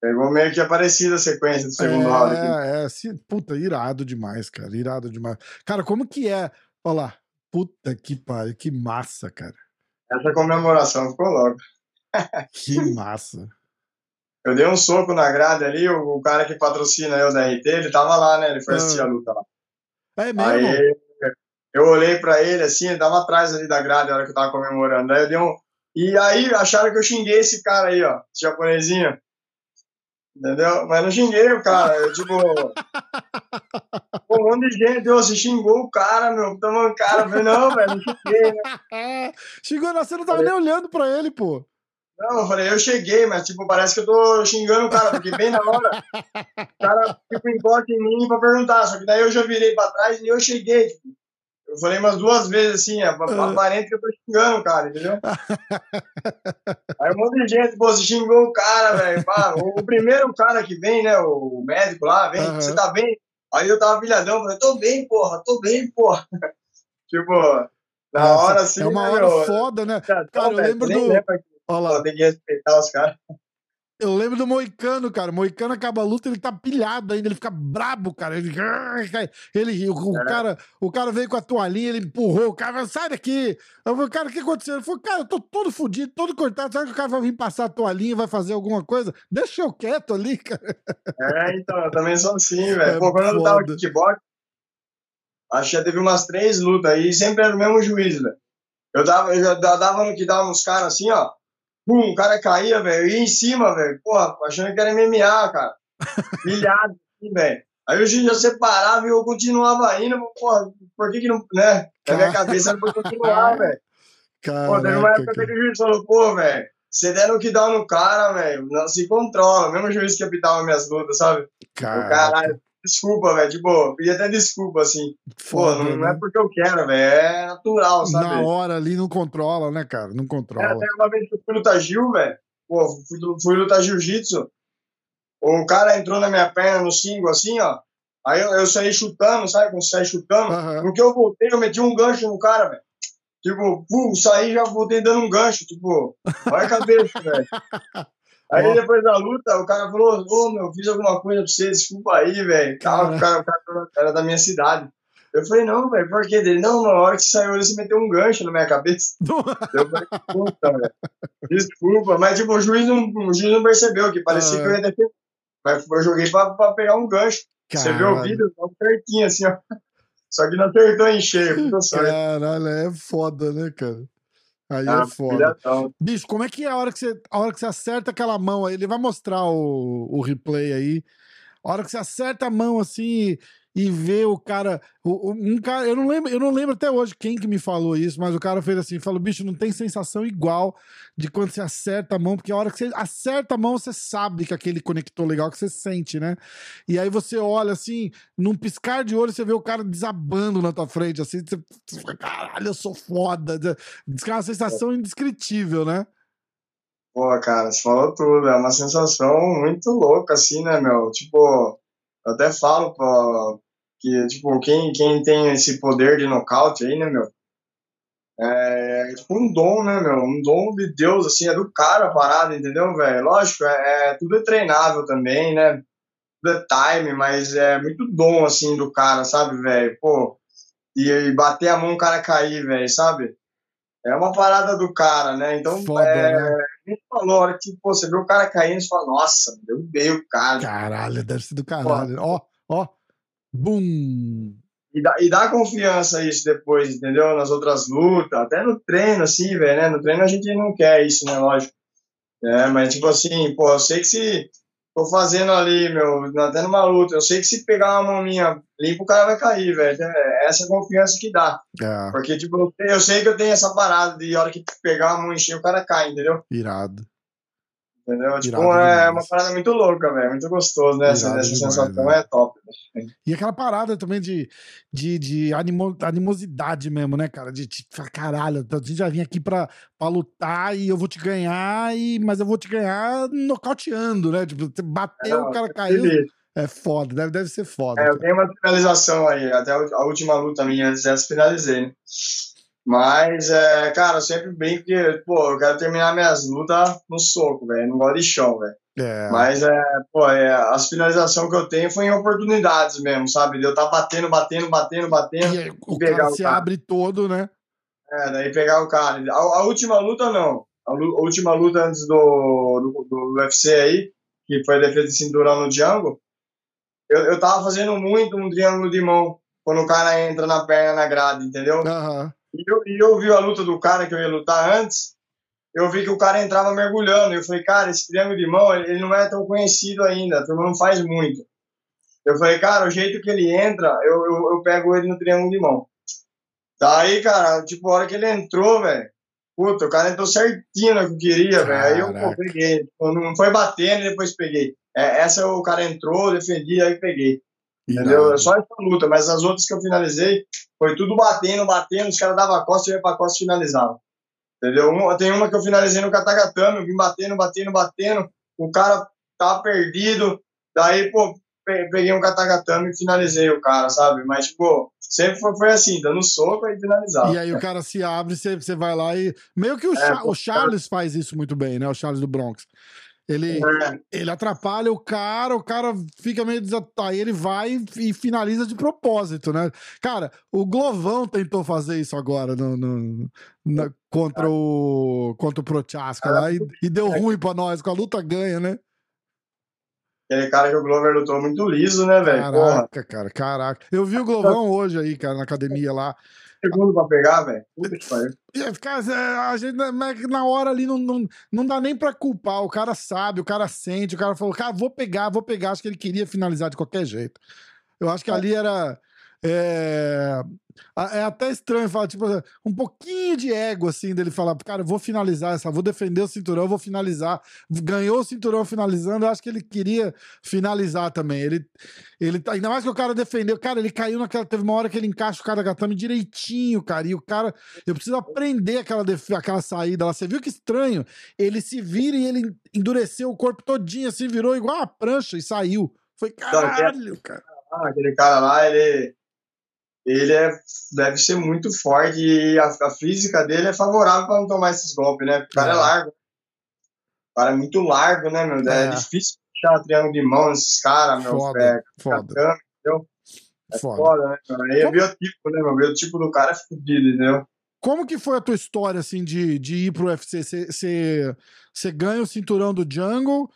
Pegou meio que aparecida a sequência do segundo round aqui. É, é, se- puta, irado demais, cara. Irado demais. Cara, como que é? Olha lá. Puta que pariu, que massa, cara. Essa comemoração ficou louca. Que massa. Eu dei um soco na grade ali, o, o cara que patrocina eu da RT, ele tava lá, né? Ele foi Ah. assistir a luta lá. É mesmo? Aí eu olhei pra ele assim, ele tava atrás ali da grade na hora que eu tava comemorando. Aí eu dei um. E aí acharam que eu xinguei esse cara aí, ó, esse japonesinho. Entendeu? Mas não xinguei o cara. Eu, tipo. Um monte de gente, ô, você xingou o cara, meu, tá mancada. Eu falei, não, velho, não xinguei, né? Chegou, você não tava nem olhando pra ele, pô. Não, eu falei, eu cheguei, mas tipo, parece que eu tô xingando o cara, porque bem na hora, o cara tipo, encosta em mim pra perguntar, só que daí eu já virei pra trás e eu cheguei, tipo, eu falei umas duas vezes assim, é, Ah. aparente que eu tô xingando o cara, entendeu? Aí um monte de gente, pô, você xingou o cara, velho, o, o primeiro cara que vem, né, o médico lá, vem, Aham. você tá bem? Aí eu tava pilhadão, falei, tô bem, porra, tô bem, porra. tipo, na Nossa, hora assim, É uma né, hora meu, foda, né? Cara, eu lembro do- Olha lá. Tem que respeitar os caras. Eu lembro do Moicano, cara. Moicano acaba a luta, ele tá pilhado ainda, ele fica brabo, cara. Ele, ele o, É. cara, o cara veio com a toalhinha, ele empurrou, o cara sai daqui. Eu falei, cara, o que aconteceu? Ele falou, cara, eu tô todo fudido, todo cortado. Será que o cara vai vir passar a toalhinha vai fazer alguma coisa? Deixa eu quieto ali, cara. É, então, eu também sou assim, velho. É Pô, quando eu tava foda. kickbox, acho que já teve umas três lutas aí, sempre era o mesmo juiz, velho. Eu, dava, eu já da- dava no que dava nos caras assim, ó. Pum, o cara caía, velho, eu ia em cima, velho. Porra, achando que era MMA, cara. Milhado, assim, velho. Aí o juiz já separava e eu continuava indo, porra, por que que não, né? Na minha cabeça pra eu continuar, velho. Pô, teve uma época que o juiz falou, pô, velho, você der no que dá no cara, velho, não se controla. O mesmo juiz que apitava minhas lutas, sabe? O caralho, desculpa, velho. Tipo, pedi até desculpa, assim. Pô, foda, não, não né? é porque eu quero, velho. É natural, sabe? Na hora ali não controla, né, cara? Não É, controla. até uma vez que eu fui lutar Gil, velho. Pô, fui, fui lutar jiu-jitsu. O cara entrou na minha perna no single, assim, ó. Aí eu, eu saí chutando, sabe? Quando você sai chutando. Aham. No que eu voltei, eu meti um gancho no cara, velho. Tipo, pum, saí e já voltei dando um gancho. Tipo, olha a cabeça, velho. Aí depois da luta, o cara falou, ô meu, fiz alguma coisa pra você, desculpa aí, velho. Tal, O cara, o cara era da minha cidade. Eu falei, não, velho, por que dele? Não, na hora que você saiu, você meteu um gancho na minha cabeça. Eu falei, puta, velho. Desculpa, mas tipo, o juiz não, o juiz não percebeu, que parecia Ah. que eu ia defender. Mas eu joguei pra, pra pegar um gancho. Você viu o Caralho. vídeo? Tava certinho, assim, ó. Só que não acertou em cheio. Caralho, é foda, né, cara? Aí Ah, é foda. Bicho, como é que é a hora que você, a hora que você acerta aquela mão aí? Ele vai mostrar o, o replay aí. A hora que você acerta a mão assim e ver o cara. O, um cara, eu não lembro, eu não lembro até hoje quem que me falou isso, mas o cara fez assim: falou, bicho, não tem sensação igual de quando você acerta a mão, porque a hora que você acerta a mão, você sabe que aquele conector legal que você sente, né? E aí você olha assim, num piscar de olho, você vê o cara desabando na tua frente, assim, você, fala, caralho, eu sou foda. É uma sensação indescritível, né? Pô, cara, você falou tudo. É uma sensação muito louca, assim, né, meu? Tipo, eu até falo pra, que, tipo, quem, quem tem esse poder de nocaute aí, né, meu? É, é tipo um dom, né, meu? Um dom de Deus, assim, é do cara a parada, entendeu, velho? Lógico, é, é, tudo é treinável também, né? Tudo é time, mas é muito dom, assim, do cara, sabe, velho? Pô, e, e, bater a mão o cara cair, velho, sabe? É uma parada do cara, né? Então, Foda, é, né? A gente falou, a hora que pô, você vê o cara caindo, você fala, nossa, deu o cara. Caralho, deve ser do caralho. Ó, ó, bum! E dá, e dá confiança isso depois, entendeu? Nas outras lutas, até no treino, assim, velho, né? No treino a gente não quer isso, né? Lógico. É, mas, tipo assim, pô, eu sei que se tô fazendo ali, meu, até numa luta, eu sei que se pegar uma mão minha limpa, o cara vai cair, velho. É essa confiança que dá. É. Porque, tipo, eu sei que eu tenho essa parada de hora que pegar uma mão encher, o cara cai, entendeu? Irado. Entendeu? Tipo, Irado é demais. uma parada muito louca, velho. Muito gostoso, né? Irado essa, sensação né? é top. E aquela parada também de, de, de animo, animosidade mesmo, né, cara? De, caralho, a gente já vim aqui pra, pra lutar e eu vou te ganhar, e, mas eu vou te ganhar nocauteando, né? Tipo, você bateu, é, o cara caiu. É foda, deve, deve ser foda. É, eu tenho uma finalização aí, até a última luta minha, já finalizei, né? Mas, é, cara, eu sempre brinco que, pô, eu quero terminar minhas lutas no soco, velho. Não gosto de chão, velho. É. Mas, é, pô, é, as finalizações que eu tenho foi em oportunidades mesmo, sabe? De eu tá batendo, batendo, batendo, batendo. E aí, o pegar cara o se cara. abre todo, né? É, daí pegar o cara. A, a última luta, não. A, a, última luta antes do, do, do UFC aí, que foi a defesa de cinturão no Django, eu, eu tava fazendo muito um triângulo de mão quando o cara entra na perna na grade, entendeu? Uhum. E eu, e eu vi a luta do cara que eu ia lutar antes, eu vi que o cara entrava mergulhando. E eu falei, cara, esse triângulo de mão, ele não é tão conhecido ainda, a turma não faz muito. Eu falei, cara, o jeito que ele entra, eu, eu, eu pego ele no triângulo de mão. Daí, cara, tipo, a hora que ele entrou, velho, puta, o cara entrou certinho no que eu queria, velho. Aí eu pô, peguei. Não foi batendo e depois peguei. É, essa o cara entrou, defendi, aí peguei. Entendeu? É só essa luta, mas as outras que eu finalizei foi tudo batendo, batendo, os caras davam a costa, eu ia pra costa e finalizava. Entendeu? Uma, tem uma que eu finalizei no Katagatame, eu vim batendo, batendo, batendo, o cara tava perdido, daí, pô, peguei um Katagatame e finalizei o cara, sabe? Mas, tipo, sempre foi, foi assim, dando soco e finalizava. E aí o cara se abre, você, você vai lá e. Meio que o, é, o Charles faz isso muito bem, né? O Charles do Bronx. Ele, é. ele atrapalha o cara, o cara fica meio desatado. Aí ele vai e finaliza de propósito, né? Cara, o Glovão tentou fazer isso agora no, no na, contra, o, contra o Prochaska lá e, e, deu ruim pra nós, com a luta ganha, né? Aquele cara que o Glover lutou muito liso, né, velho? Caraca, Porra. cara, caraca. Eu vi o Glovão hoje aí, cara, na academia lá segundo pra pegar, velho. Puta que pariu. A gente, na hora ali, não, não, não dá nem pra culpar. O cara sabe, o cara sente, o cara falou, cara, vou pegar, vou pegar. Acho que ele queria finalizar de qualquer jeito. Eu acho que é. ali era. É, é até estranho falar, tipo, um pouquinho de ego, assim, dele falar, cara, vou finalizar essa, vou defender o cinturão, vou finalizar. Ganhou o cinturão finalizando, eu acho que ele queria finalizar também. Ele, ele ainda mais que o cara defendeu, cara, ele caiu naquela. Teve uma hora que ele encaixa o cara gatame direitinho, cara, e o cara. Eu preciso aprender aquela, def, aquela saída lá. Você viu que estranho? Ele se vira e ele endureceu o corpo todinho, assim, virou igual uma prancha e saiu. Foi caralho, cara. Ah, aquele cara lá, ele ele é, deve ser muito forte e a, a física dele é favorável para não tomar esses golpes, né? O cara é, é largo. O cara é muito largo, né, meu? É, é difícil puxar triângulo de mão nesses caras, meu. Foda, é, foda. entendeu? É foda, foda né? Aí é biotipo, né, meu? O biotipo do cara é fodido, entendeu? Como que foi a tua história, assim, de, de ir pro UFC? Você ganha o cinturão do Jungle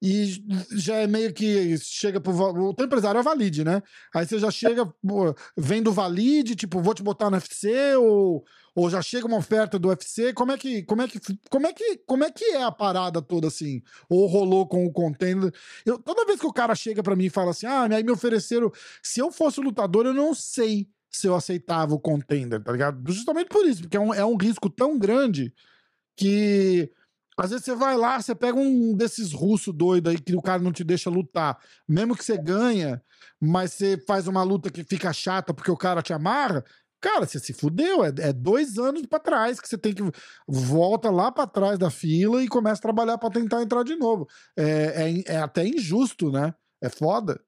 e já é meio que chega pro. O teu empresário é Valide, né? Aí você já chega, pô, vem do Valide, tipo, vou te botar no UFC, ou, ou já chega uma oferta do UFC. Como é que, como é que, como é que, como é que é a parada toda assim? Ou rolou com o contender? Eu, toda vez que o cara chega para mim e fala assim: ah, aí me ofereceram. Se eu fosse lutador, eu não sei se eu aceitava o contender, tá ligado? Justamente por isso, porque é um, é um risco tão grande que às vezes você vai lá, você pega um desses russos doidos aí que o cara não te deixa lutar. Mesmo que você ganha, mas você faz uma luta que fica chata porque o cara te amarra, cara, você se fudeu. É, é dois anos para trás que você tem que. Volta lá para trás da fila e começa a trabalhar para tentar entrar de novo. É, é, é até injusto, né? É foda.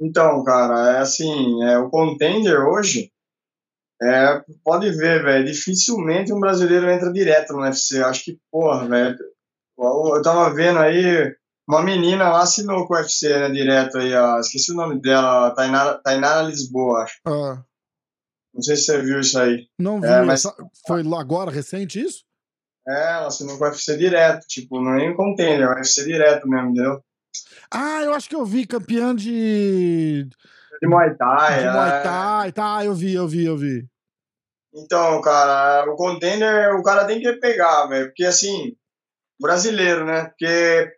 Então, cara, é assim, é, o contender hoje é, pode ver, velho. Dificilmente um brasileiro entra direto no UFC. Acho que, porra, velho. Eu tava vendo aí, uma menina lá assinou com o UFC, né, direto aí, ó, esqueci o nome dela, Tainara, Tainara Lisboa, acho. Ah. Não sei se você viu isso aí. Não vi, é, mas... foi agora, recente isso? É, ela assinou com o UFC direto, tipo, não é nem contender, é o UFC direto mesmo, entendeu? Ah, eu acho que eu vi campeã de. De Muay Thai. De Muay é. Thai, é... tá, eu vi, eu vi, eu vi. Então, cara, o contender o cara tem que pegar, velho. Porque assim, brasileiro, né? Porque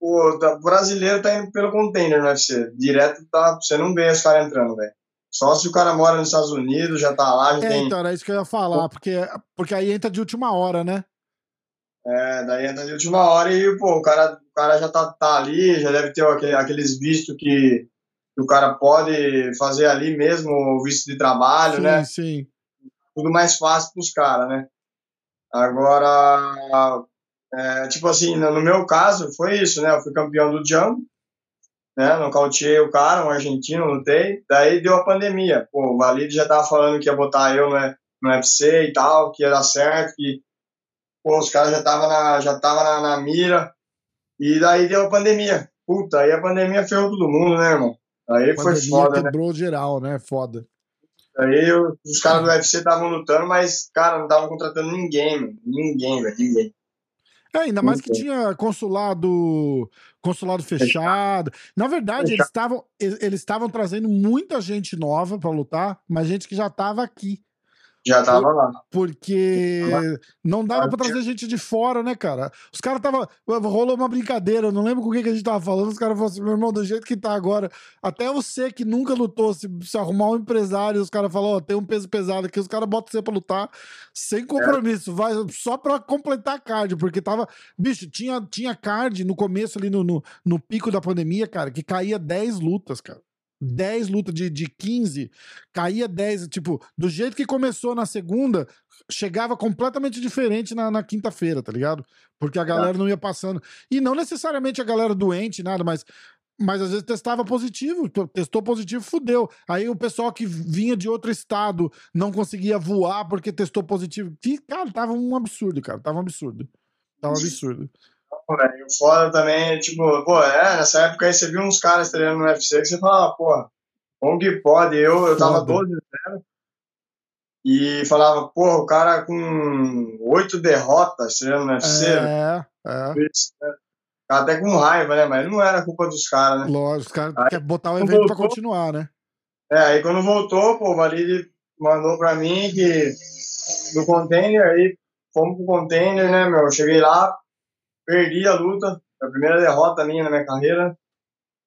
o brasileiro tá indo pelo contender no UFC. Direto tá. Você não vê esse cara entrando, velho. Só se o cara mora nos Estados Unidos, já tá lá, já é, tem. Então, era isso que eu ia falar, porque, porque aí entra de última hora, né? É, daí entra de última hora e, pô, o cara, o cara já tá, tá ali, já deve ter aquele, aqueles vistos que, que o cara pode fazer ali mesmo, o visto de trabalho, sim, né? Sim, sim tudo mais fácil para os caras, né? Agora, é, tipo assim, no meu caso, foi isso, né? Eu fui campeão do Jumbo, né? Nocauteei o cara, um argentino, lutei. Daí deu a pandemia. Pô, o Valide já tava falando que ia botar eu no, no UFC e tal, que ia dar certo, que pô, os caras já estavam na, já tava na, na mira. E daí deu a pandemia. Puta, aí a pandemia ferrou todo mundo, né, irmão? Aí foi foda, né? quebrou geral, né? Foda. Aí eu, os caras do UFC estavam lutando, mas, cara, não estavam contratando ninguém, mano. Ninguém, velho, ninguém. É, ainda mais que tinha consulado consulado fechado. Na verdade, eles estavam eles estavam trazendo muita gente nova para lutar, mas gente que já estava aqui. Já tava lá. Porque não dava pra trazer gente de fora, né, cara? Os caras tava. Rolou uma brincadeira, eu não lembro com o que, que a gente tava falando. Os caras falaram assim, meu irmão, do jeito que tá agora, até você que nunca lutou, se, se arrumar um empresário, os caras falam, ó, oh, tem um peso pesado aqui, os caras botam você pra lutar sem compromisso, é. vai só pra completar a card, porque tava. Bicho, tinha, tinha card no começo ali no, no, no pico da pandemia, cara, que caía 10 lutas, cara. 10 lutas de, de 15, caía 10. Tipo, do jeito que começou na segunda, chegava completamente diferente na, na quinta-feira, tá ligado? Porque a galera não ia passando. E não necessariamente a galera doente, nada, mas. Mas às vezes testava positivo, testou positivo, fudeu. Aí o pessoal que vinha de outro estado não conseguia voar porque testou positivo. Cara, tava um absurdo, cara. Tava um absurdo. Tava um absurdo velho. Foda também, tipo, pô, é, nessa época aí você viu uns caras treinando no UFC que você falava, pô, como que pode? Eu, eu tava 12 0 e falava, pô, o cara com oito derrotas treinando no UFC. É, é. Isso, né? Até com raiva, né? Mas não era culpa dos caras, né? Lógico, os caras querem botar o evento voltou, pra continuar, né? É, aí quando voltou, pô, o Valide mandou pra mim que no container, aí fomos pro container, né, meu? Eu cheguei lá, perdi a luta, a primeira derrota minha na minha carreira.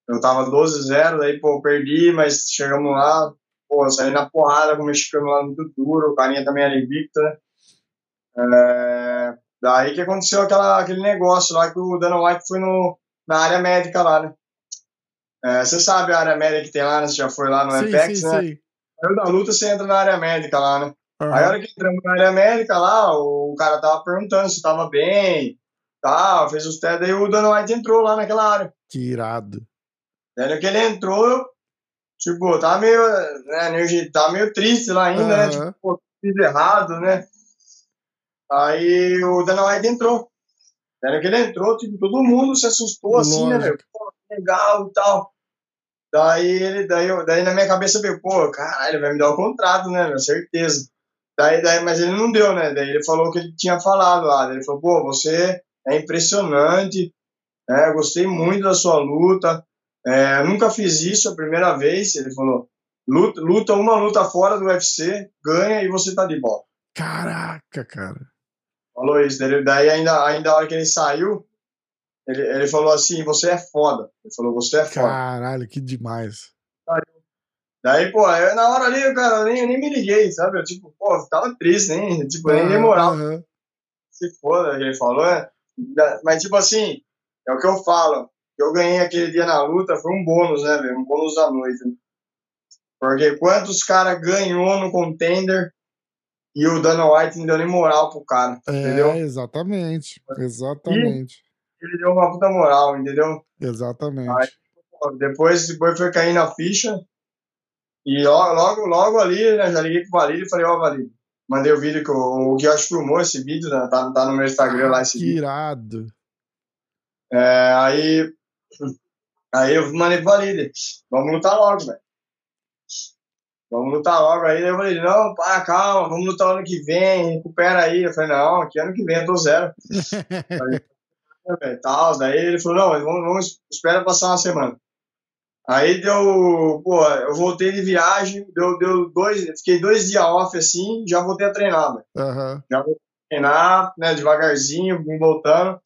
Eu tava 12-0, daí, pô, perdi, mas chegamos lá, pô, saí na porrada com o mexicano lá muito duro, o carinha também era invicto, né? É, daí que aconteceu aquela, aquele negócio lá que o Dana White foi no, na área médica lá, né? É, você sabe a área médica que tem lá, né? Você já foi lá no sim, Apex, sim, né? Sim. Aí da luta você entra na área médica lá, né? Uhum. Aí a hora que entramos na área médica lá, o cara tava perguntando se tava bem, Tá, fez os testes, aí o Dana White entrou lá naquela área. Que irado. Daí que ele entrou, tipo, tá meio, né, energia, tá meio triste lá ainda, uhum. né? Tipo, pô, fiz errado, né? Aí o Dana White entrou. Daí que ele entrou, tipo, todo mundo se assustou assim, né, Lógico. Pô, legal e tal. Daí ele, daí, daí na minha cabeça veio, pô, caralho, ele vai me dar o contrato, né, meu, certeza. Daí, daí, mas ele não deu, né? Daí ele falou que ele tinha falado lá. Ele falou, pô, você é impressionante. É, gostei muito da sua luta. É, nunca fiz isso a primeira vez. Ele falou: luta, luta uma luta fora do UFC, ganha e você tá de bola. Caraca, cara. Falou isso. Daí, ainda, ainda a hora que ele saiu, ele, ele falou assim: você é foda. Ele falou: você é foda. Caralho, que demais. Daí, pô, eu, na hora ali, cara, eu nem, nem me liguei, sabe? Eu, tipo, pô, tava triste, nem, tipo, nem dei moral. Uhum. Se foda, ele falou, né? Mas, tipo assim, é o que eu falo. Eu ganhei aquele dia na luta, foi um bônus, né, velho? Um bônus da noite. Né? Porque quantos caras ganhou no contender e o Dana White não deu nem moral pro cara, É, entendeu? exatamente. Exatamente. Ele deu uma puta moral, entendeu? Exatamente. Aí, Depois, depois foi cair na ficha. E logo, logo, logo ali, né, já liguei pro Valide e falei, ó, Valide, mandei o vídeo que o, o Guioche filmou esse vídeo, né, tá, tá no meu Instagram lá esse que vídeo. irado. É, aí, aí eu mandei pro Valide, vamos lutar logo, velho. Vamos lutar logo aí. Daí eu falei, não, pá, calma, vamos lutar ano que vem, recupera aí. Eu falei, não, que ano que vem eu tô zero. velho, tal. Daí ele falou, não, mas vamos, vamos espera passar uma semana. Aí deu, pô, eu voltei de viagem, deu, deu dois, fiquei dois dias off assim, já voltei a treinar, velho. Aham. Já voltei a treinar, né, devagarzinho, vim voltando.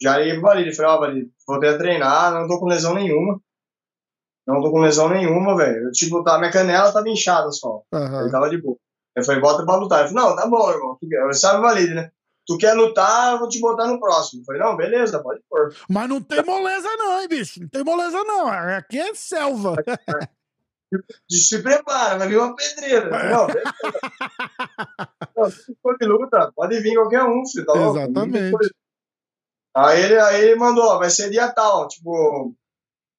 Já liguei pro Valide, falei, ó, Valide, voltei a treinar, não tô com lesão nenhuma. Não tô com lesão nenhuma, velho. Eu, Tipo, tá, minha canela tava inchada só. Ele Aham. tava de boa. Eu falei, bota pra lutar. Ele falou, não, tá bom, irmão. Eu sabe o Valide, né? Tu quer lutar, eu vou te botar no próximo. Eu falei, não, beleza, pode pôr. Mas não tem moleza, não, hein, bicho? Não tem moleza, não. Aqui é selva. De- Se prepara, vai vir uma pedreira. Falei, Não, beleza. Não, se for de luta, pode vir qualquer um, filho, tá louco? Exatamente. Aí ele, aí ele mandou, ó, vai ser dia tal, tipo,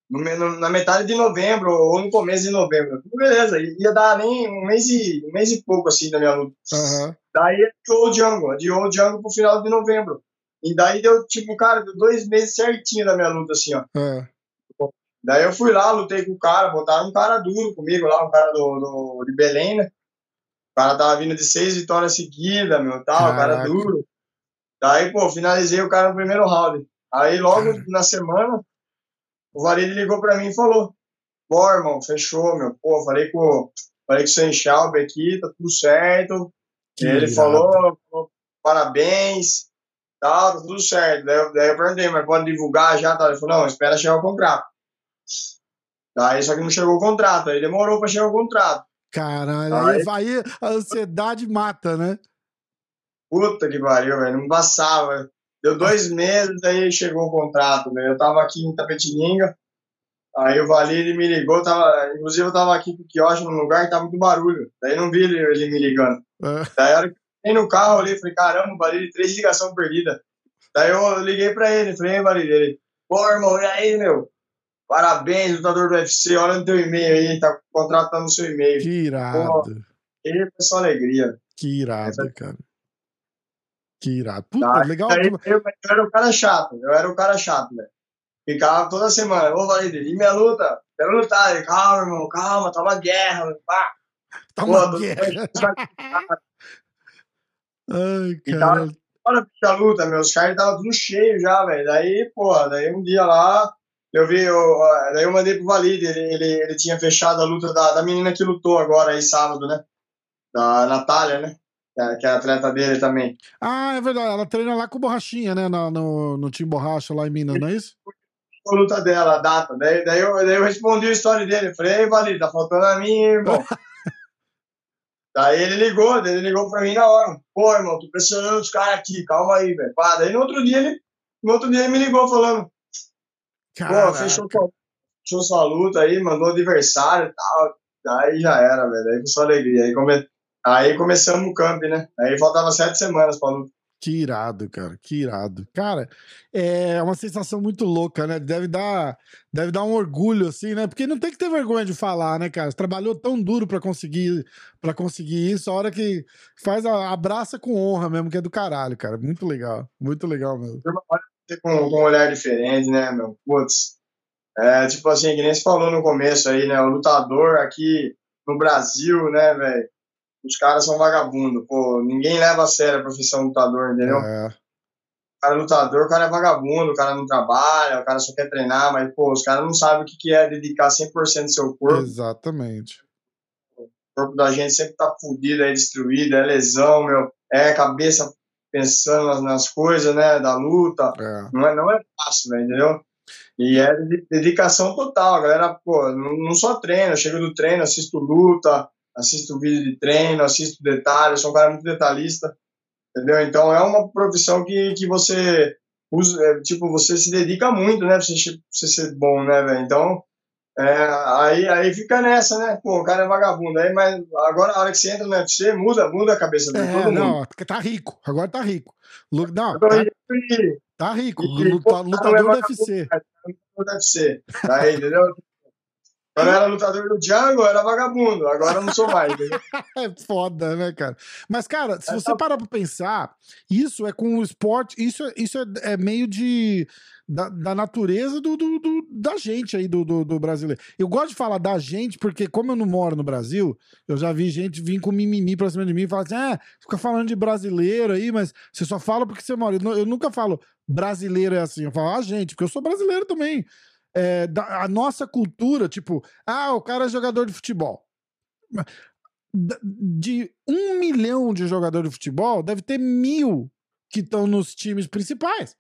no na metade de novembro ou no começo de novembro. Beleza, ia dar nem um mês e, um mês e pouco assim da minha luta. Aham. Daí adiou o Django, adiou o Django pro final de novembro. E daí deu, tipo, cara, deu dois meses certinho da minha luta, assim, ó. É. Daí eu fui lá, lutei com o cara, botaram um cara duro comigo lá, um cara do, do, de Belém, né? O cara tava vindo de seis vitórias seguidas, meu, tal, o cara Caraca. duro. Daí, pô, finalizei o cara no primeiro round. Aí logo Cara. na semana, o Valide ligou pra mim e falou: Pô, irmão, fechou, meu. Pô, falei com, falei com o Senchal aqui, tá tudo certo. Que ele irado. falou, parabéns, tal, tá tudo certo. Daí eu, daí eu perguntei, mas pode divulgar já? Tal. Ele falou, não, espera chegar o contrato. Daí só que não chegou o contrato, aí demorou pra chegar o contrato. Caralho, Aí- aí, aí a ansiedade mata, né? Puta que pariu, velho, não passava. Deu dois meses, aí chegou o contrato, velho. Eu tava aqui em Tapetininga, aí o Valide me ligou, tava, inclusive eu tava aqui com o quiosque num lugar que tava muito barulho. Daí não vi ele, ele me ligando. É. Daí a hora que eu no carro ali, falei, caramba, Valide, três ligações perdidas. Daí eu liguei pra ele, falei, "Ei, Valide, ele, pô, irmão, e aí, meu? Parabéns, lutador do UFC, olha no teu e-mail aí, tá, o contrato tá no seu e-mail. Que irado. Ele foi só alegria. Que irado, cara. Que irado. Puta, Tá, legal. Daí eu, eu era o cara chato, eu era o cara chato, velho. Ficava toda semana, ô Valide, e minha luta? Quero lutar. Ele, calma, irmão, calma, tá uma guerra. Pá. Tá Pô, uma tô- guerra. Ai, E cara. Bora pra luta, meus caras estavam tudo cheio já, velho. Daí, pô, daí um dia lá, eu vi, eu, daí eu mandei pro Valide, ele, ele, ele tinha fechado a luta da, da menina que lutou agora aí sábado, né? Da Natália, né? Que é- Que é atleta dele também. Ah, é verdade. Ela treina lá com borrachinha, né? No, no, no time borracha lá em Minas, não é isso? A luta dela, a data. Daí, daí, eu, daí eu respondi a história dele. Eu falei, ei, tá faltando a mim, irmão. daí ele ligou, ele ligou pra mim na hora. Pô, irmão, tô pressionando os caras aqui, calma aí, velho. Pá, Daí no outro dia ele, no outro dia ele me ligou falando, Pô, Caraca. fechou sua, fechou sua luta aí, mandou adversário e tal. Daí já era, velho. Aí foi só alegria. Aí, come... aí começamos o camp, né? Aí faltava sete semanas pra luta. Que irado, cara. Que irado. Cara, é uma sensação muito louca, né? Deve dar, deve dar um orgulho, assim, né? Porque não tem que ter vergonha de falar, né, cara? Você trabalhou tão duro pra conseguir, para conseguir isso. A hora que faz, a, abraça com honra mesmo, que é do caralho, cara. Muito legal. Muito legal mesmo. Com, com um olhar diferente, né, meu? Putz. É, tipo assim, que nem se falou no começo aí, né? O lutador aqui no Brasil, né, velho? Os caras são vagabundos. Pô, ninguém leva a sério a profissão lutador, entendeu? É, cara é lutador, o cara é vagabundo, o cara não trabalha, o cara só quer treinar, mas, pô, os caras não sabem o que, é dedicar 100% do seu corpo. Exatamente. O corpo da gente sempre tá fudido, é destruído, é lesão, meu, é cabeça pensando nas, nas coisas, né, da luta. É. Não é, não é fácil, né, entendeu? E é de- dedicação total, a galera, pô, não, não só treina, eu chego do treino, assisto luta, assisto vídeo de treino, assisto detalhes, sou um cara muito detalhista, entendeu? Então é uma profissão que, que você usa, é, tipo, você se dedica muito, né, pra você, pra você ser bom, né, velho? Então, é, aí, aí fica nessa, né? Pô, o cara é vagabundo. Aí, mas agora, a hora que você entra no UFC, muda, muda a cabeça de É, todo mundo. não, porque tá rico. Agora tá rico. Lu- Não, tá, e- tá rico. Luta- pô, lutador do UFC. cara, não deve ser. Aí, entendeu? Quando eu era lutador do Django, eu era vagabundo. Agora eu não sou mais? É foda, né, cara? Mas, cara, se você parar pra pensar, isso é com o esporte, isso, é- isso é, é meio de. Da, da natureza do, do- do- da gente aí, do, do, do brasileiro. Eu gosto de falar da gente, porque, como eu não moro no Brasil, eu já vi gente vir com mimimi pra cima de mim e falar assim: ah, fica falando de brasileiro aí, mas você só fala porque você mora. Eu, eu nunca falo brasileiro é assim, eu falo a gente, porque eu sou brasileiro também. É, da- a nossa cultura, tipo, ah, o cara é jogador de futebol de um milhão de jogadores de futebol, deve ter mil que estão nos times principais.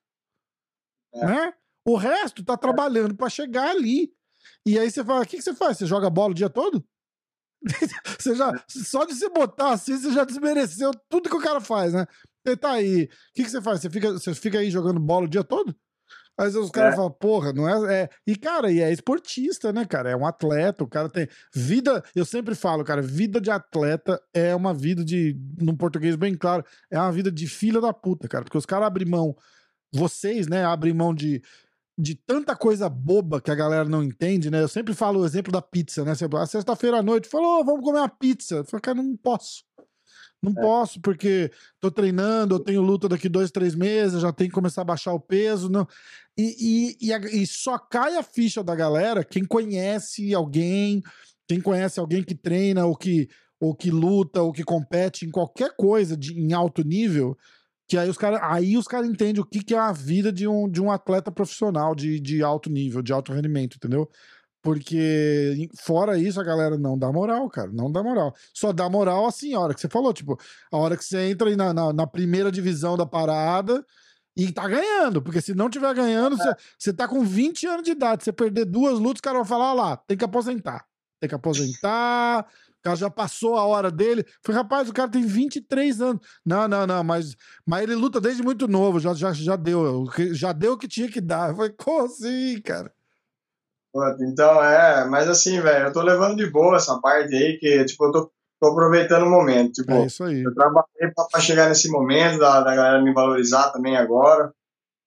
É. Né? O resto tá trabalhando para chegar ali. E aí você fala: o que, que você faz? Você joga bola o dia todo? você já, só de você botar assim, você já desmereceu tudo que o cara faz, né? Ele tá aí. O que, que você faz? Você fica, você fica aí jogando bola o dia todo? Aí os caras É. falam, porra, não é, é. E, cara, e é esportista, né, cara? É um atleta, o cara tem. Vida, eu sempre falo, cara, vida de atleta é uma vida de. Num português bem claro, é uma vida de filha da puta, cara. Porque os caras abrem mão, vocês, né, abrem mão de. De tanta coisa boba que a galera não entende, né? Eu sempre falo o exemplo da pizza, né? Você, a sexta-feira à noite, falou, "Ô, vamos comer uma pizza. Eu falo, cara, não posso. Não posso, porque tô treinando, eu tenho luta daqui dois, três meses, já tenho que começar a baixar o peso. Não. E, e, e, a- e só cai a ficha da galera quem conhece alguém, quem conhece alguém que treina ou que, ou que luta ou que compete em qualquer coisa de, em alto nível, que aí os caras aí os cara entendem o que, que é a vida de um, de um atleta profissional de, de alto nível, de alto rendimento, entendeu? Porque fora isso, a galera não dá moral, cara. Não dá moral. Só dá moral assim, a hora que você falou, tipo, a hora que você entra aí na, na, na primeira divisão da parada e tá ganhando. Porque se não tiver ganhando, você, você tá com 20 anos de idade. Você perder duas lutas, os caras vão falar, lá, tem que aposentar. Tem que aposentar. O cara já passou a hora dele. Falei, rapaz, o cara tem 23 anos. Não, não, não, mas, mas ele luta desde muito novo, já, já, já deu. o que- Já deu o que tinha que dar. Eu falei, como assim, cara? Então, é, mas assim, velho, eu tô levando de boa essa parte aí, que, tipo, eu tô, tô aproveitando o momento. Tipo, É isso aí. eu trabalhei pra, pra chegar nesse momento, da, da galera me valorizar também agora,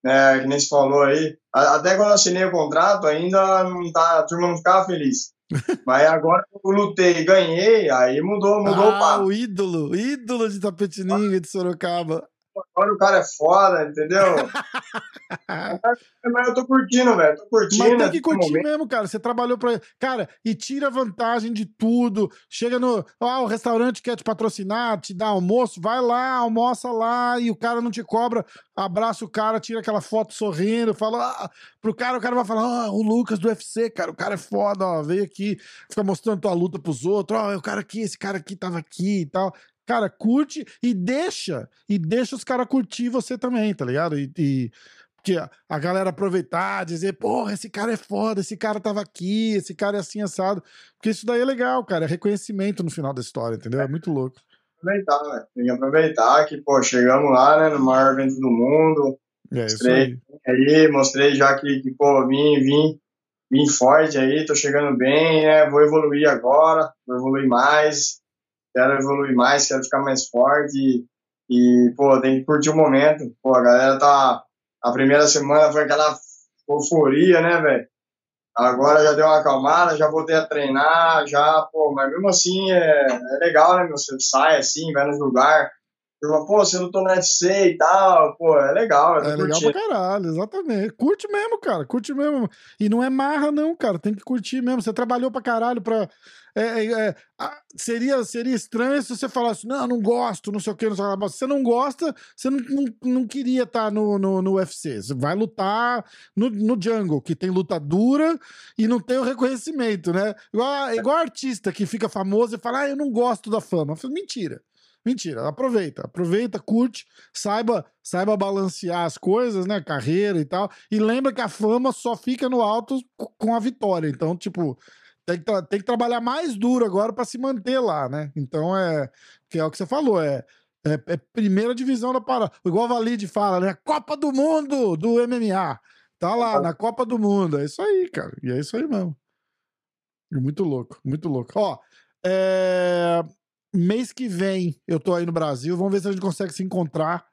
né, que nem se falou aí. A- Até quando eu assinei o contrato, ainda não tá, a turma não ficava feliz. Mas agora que eu lutei e ganhei, aí mudou, mudou o ah, papo. o ídolo, ídolo de Tapetininga de Sorocaba. Agora o cara é foda, entendeu? Mas eu tô curtindo, velho, tô curtindo. Mas tem que curtir momento. mesmo, cara. Você trabalhou pra. Cara, e tira vantagem de tudo. Chega no. Ah, o restaurante quer te patrocinar, te dá almoço, vai lá, almoça lá, e o cara não te cobra. Abraça o cara, tira aquela foto sorrindo, fala. Ah, pro cara, o cara vai falar: Ah, o Lucas do UFC, cara, o cara é foda, ó, veio aqui, fica mostrando tua luta pros outros. Ó, o cara aqui, esse cara aqui tava aqui e tal. Cara, curte e deixa. E deixa os caras curtir você também, tá ligado? E. e que a, galera aproveitar, dizer, porra, esse cara é foda, esse cara tava aqui, esse cara é assim assado. Porque isso daí é legal, cara. É reconhecimento no final da história, entendeu? É muito louco. aproveitar, velho. Tem que aproveitar que, pô, chegamos lá, né, no maior evento do mundo. É Mostrei aí. aí, mostrei já que, que pô, vim, vim, vim forte aí, tô chegando bem, né? Vou evoluir agora, vou evoluir mais, quero evoluir mais, quero ficar mais forte e, e, pô, tem que curtir o momento. Pô, a galera tá. A primeira semana foi aquela euforia, né, velho? Agora já deu uma acalmada, já voltei a treinar, já, pô, mas mesmo assim é, é legal, né, meu? Você sai assim, vai nos lugares, turma, pô, você lutou no UFC e tal, pô, é legal. É legal pra caralho, exatamente. Curte mesmo, cara, curte mesmo. E não é marra, não, cara, tem que curtir mesmo. Você trabalhou pra caralho pra. É, é, é, seria, seria estranho se você falasse, não, não gosto, não sei o que, não sei o que. Você não gosta, você não, não, não queria estar no, no, no, UFC. Você vai lutar no, no jungle, que tem luta dura e não tem o reconhecimento, né? Igual, igual artista que fica famoso e fala, ah, eu não gosto da fama. Eu falo, mentira. Mentira, aproveita, aproveita, curte, saiba, saiba balancear as coisas, né, carreira e tal, e lembra que a fama só fica no alto com a vitória. Então, tipo, tem que, tem que trabalhar mais duro agora para se manter lá, né? Então é que é o que você falou, é, é, é primeira divisão da parada. Igual o Valide fala, né? Copa do Mundo do MMA. Tá lá, na Copa do Mundo. É isso aí, cara. E é isso aí mesmo. Muito louco, muito louco. Ó, é mês que vem eu tô aí no Brasil. Vamos ver se a gente consegue se encontrar.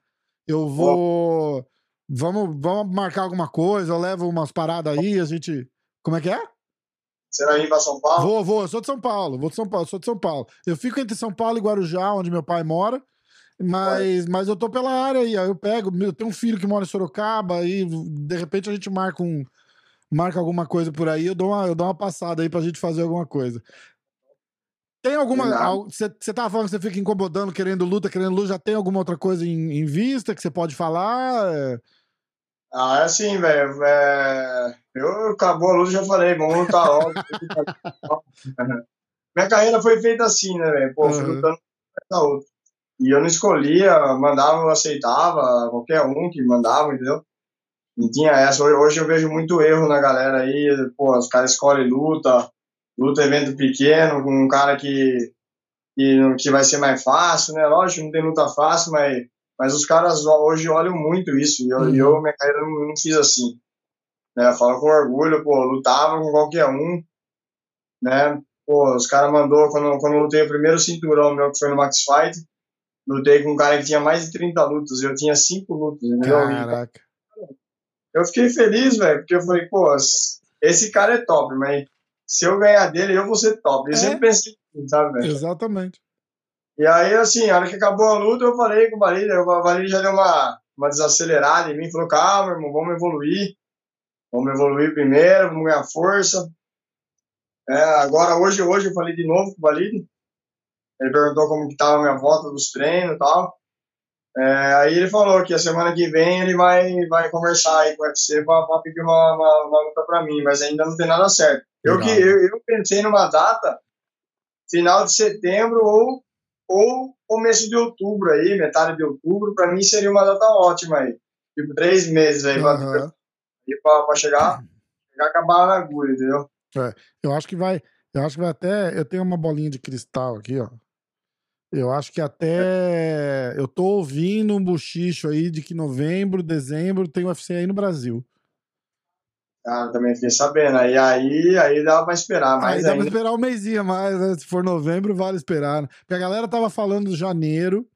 Eu vou. Oh. Vamos, vamos marcar alguma coisa. Eu levo umas paradas aí. A gente. Como é que é? Você vai vir pra São Paulo? Vou, vou. Eu sou de São Paulo. Vou de São Paulo. Sou de São Paulo. Eu fico entre São Paulo e Guarujá, onde meu pai mora. Mas, mas eu tô pela área aí. Eu pego. Eu tenho um filho que mora em Sorocaba. E de repente a gente marca um. Marca alguma coisa por aí, eu dou uma, eu dou uma passada aí pra gente fazer alguma coisa. Tem alguma. Você tava falando que você fica incomodando, querendo luta, querendo luta. Já tem alguma outra coisa em, em vista que você pode falar? Ah, é assim, velho. É... Eu acabou a luta, já falei, vamos lutar logo. Minha carreira foi feita assim, né, velho? Pô, fui lutando da outra. E eu não escolhia, mandava, eu aceitava, qualquer um que mandava, entendeu? Não tinha essa. Hoje eu vejo muito erro na galera aí, pô, os caras escolhem luta, luta evento pequeno, com um cara que, que, que vai ser mais fácil, né? Lógico, não tem luta fácil, mas, mas os caras hoje olham muito isso. E eu, uhum. eu minha carreira, não, não fiz assim. Né? Eu falo com orgulho, pô, lutava com qualquer um, né? Pô, os caras mandou, quando, quando eu lutei o primeiro cinturão meu, que foi no Max Fight, lutei com um cara que tinha mais de 30 lutas, eu tinha 5 lutas, entendeu? Caraca. Eu fiquei feliz, velho, porque eu falei, pô, esse cara é top, mas se eu ganhar dele, eu vou ser top. Eu é. sempre pensei assim, sabe, velho? Exatamente. E aí, assim, a hora que acabou a luta, eu falei com o Valide, o Valide já deu uma, uma desacelerada em mim, falou, calma, irmão, vamos evoluir. Vamos evoluir primeiro, vamos ganhar força. É, agora, hoje, hoje, eu falei de novo com o Valide. Ele perguntou como que tava a minha volta dos treinos e tal. É, aí ele falou que a semana que vem ele vai, vai conversar aí com o UFC para pedir uma, uma, uma luta para mim, mas ainda não tem nada certo. Eu, que, eu, eu, pensei numa data final de setembro ou, ou começo de outubro aí, metade de outubro, para mim seria uma data ótima aí. Tipo, três meses aí uhum. para chegar, chegar acabar na agulha, entendeu? É, eu acho que vai. Eu acho que vai até. Eu tenho uma bolinha de cristal aqui, ó. Eu acho que até. Eu tô ouvindo um buchicho aí de que novembro, dezembro tem UFC aí no Brasil. Cara, também fiquei sabendo. E aí, aí dava pra esperar mais aí dá pra esperar um mêsinho mais, né? Se for novembro, vale esperar. Porque a galera tava falando janeiro.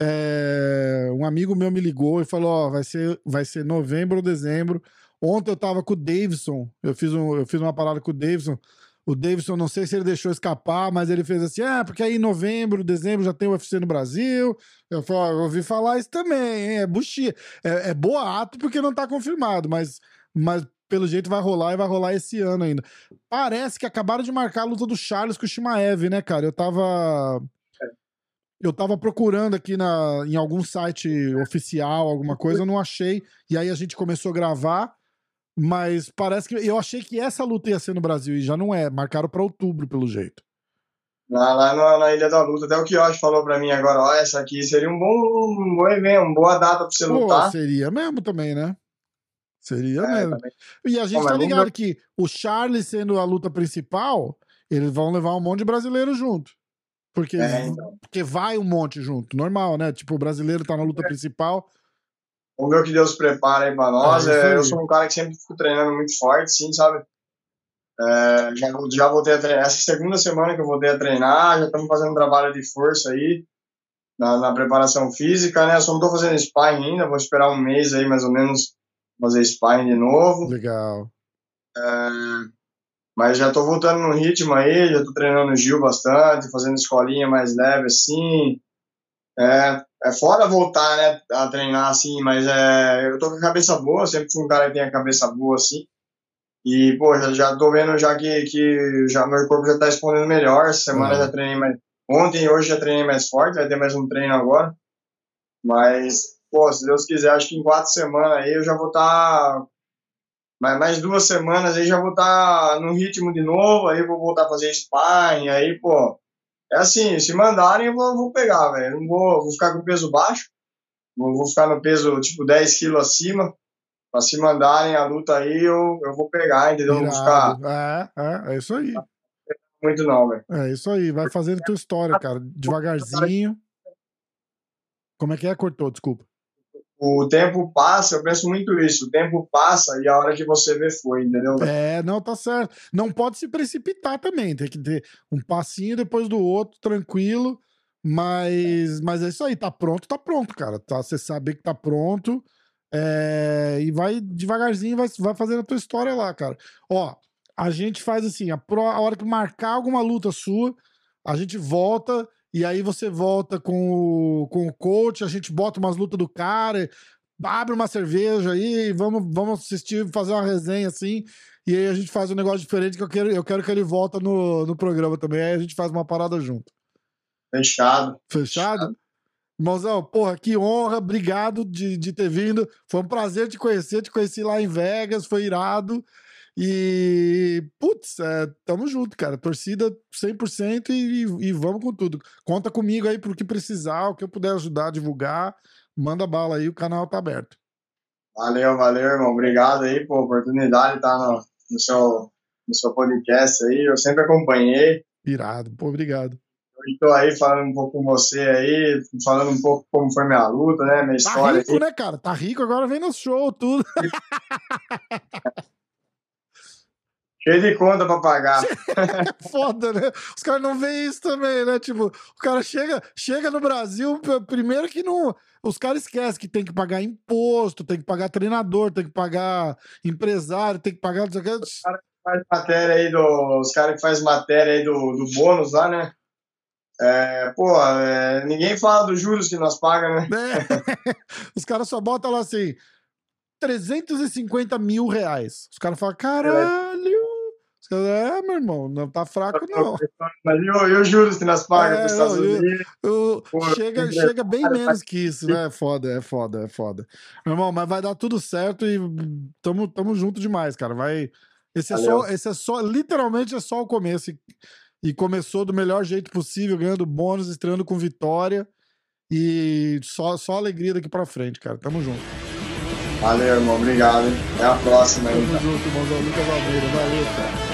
É... Um amigo meu me ligou e falou: Ó, vai ser, vai ser novembro ou dezembro. Ontem eu tava com o Davidson. Eu fiz, um, eu fiz uma parada com o Davidson. O Davidson, não sei se ele deixou escapar, mas ele fez assim: ah, porque aí em novembro, dezembro já tem o UFC no Brasil. Eu, falei, eu ouvi falar isso também, hein? É buchia. É, é boato porque não tá confirmado, mas, mas pelo jeito vai rolar e vai rolar esse ano ainda. Parece que acabaram de marcar a luta do Charles com o Shimaev, né, cara? Eu tava. Eu tava procurando aqui na, em algum site oficial, alguma coisa, eu não achei. E aí a gente começou a gravar. Mas parece que. Eu achei que essa luta ia ser no Brasil e já não é. Marcaram para outubro, pelo jeito. Lá, lá na, na, Ilha da Luta, até o Kiosh falou pra mim agora: ó, essa aqui seria um bom, um bom evento, uma boa data pra você Pô, lutar. Seria mesmo também, né? Seria é, mesmo. Também. E a gente Bom, tá ligado que o Charles sendo a luta principal, eles vão levar um monte de brasileiro junto. Porque, é, então. porque vai um monte junto, normal, né? Tipo, o brasileiro tá na luta é. principal. Vamos ver o que Deus prepara aí pra nós. É, eu sou um cara que sempre fico treinando muito forte, sim, sabe? É, já, já voltei a treinar. Essa segunda semana que eu voltei a treinar, já estamos fazendo um trabalho de força aí na, na preparação física, né? Eu só não tô fazendo sparring ainda, vou esperar um mês aí mais ou menos fazer sparring de novo. Legal. É, mas já tô voltando no ritmo aí, já tô treinando o Gil bastante, fazendo escolinha mais leve assim. É, é fora voltar, né, a treinar assim, mas é, eu tô com a cabeça boa, sempre fui um cara que tem a cabeça boa assim. E, pô, já, já tô vendo já que, que já, meu corpo já tá respondendo melhor. Essa semana uhum. já treinei mais. Ontem e hoje já treinei mais forte, vai ter mais um treino agora. Mas, pô, se Deus quiser, acho que em quatro semanas aí eu já vou estar. Tá, mais, duas semanas aí já vou estar tá no ritmo de novo, aí vou voltar a fazer sparring, aí, pô. É assim, se mandarem eu vou, vou pegar, velho. Não vou, vou ficar com peso baixo. Vou, vou ficar no peso tipo 10 quilos acima Pra se mandarem a luta aí, eu, eu vou pegar, entendeu? Vou buscar. É, é, é isso aí. Muito não, velho. É isso aí, vai fazendo tua história, cara. Devagarzinho. Como é que é? Cortou, desculpa. O tempo passa, eu penso muito isso. O tempo passa e a hora que você vê foi, entendeu? É, não, tá certo. Não pode se precipitar também. Tem que ter um passinho depois do outro, tranquilo. Mas, mas é isso aí, tá pronto, tá pronto, cara. Tá, você saber que tá pronto. É, e vai devagarzinho, vai, vai fazendo a tua história lá, cara. Ó, a gente faz assim, a, pro, a hora que marcar alguma luta sua, a gente volta e aí você volta com o, com o coach, a gente bota umas lutas do cara, abre uma cerveja aí, vamos, vamos assistir, fazer uma resenha assim, e aí a gente faz um negócio diferente que eu quero, eu quero que ele volta no, no programa também, aí a gente faz uma parada junto. Fechado. Fechado? Fechado. Irmãozão, porra, que honra, obrigado de, de ter vindo. Foi um prazer te conhecer, te conheci lá em Vegas, foi irado. E, putz, é, tamo junto, cara. Torcida 100% e, e vamos com tudo. Conta comigo aí pro que precisar, o que eu puder ajudar a divulgar. Manda bala aí, o canal tá aberto. Valeu, valeu, irmão. Obrigado aí por oportunidade de estar no, no, seu, no seu podcast aí. Eu sempre acompanhei. Irado, pô, obrigado. Estou aí falando um pouco com você aí, falando um pouco como foi minha luta, né? Minha tá história. Tá rico, aí. né, cara? Tá rico, agora vem no show, tudo. Cheio de conta pra pagar. Foda, né? Os caras não veem isso também, né? Tipo, o cara chega, chega no Brasil, primeiro que não. Os caras esquecem que tem que pagar imposto, tem que pagar treinador, tem que pagar empresário, tem que pagar. Os caras que faz matéria aí do. Os caras que faz matéria aí do, do bônus lá, né? É, pô, é, ninguém fala dos juros que nós pagamos, né? É. Os caras só botam lá assim, 350 mil reais. Os caras falam, caralho! É, meu irmão, não tá fraco, não. Mas e, os juros que nós pagamos é, para Estados Unidos? Eu, eu, chega, chega bem menos que isso, né? É foda, é foda, é foda. Meu irmão, mas vai dar tudo certo e tamo, tamo junto demais, cara. Vai. Esse é, só, esse é só, literalmente é só o começo e começou do melhor jeito possível, ganhando bônus, estreando com vitória. E só, só alegria daqui pra frente, cara. Tamo junto. Valeu, irmão. Obrigado. Até a próxima. Tamo junto, irmãozão. Lucas Almeida. Valeu, cara.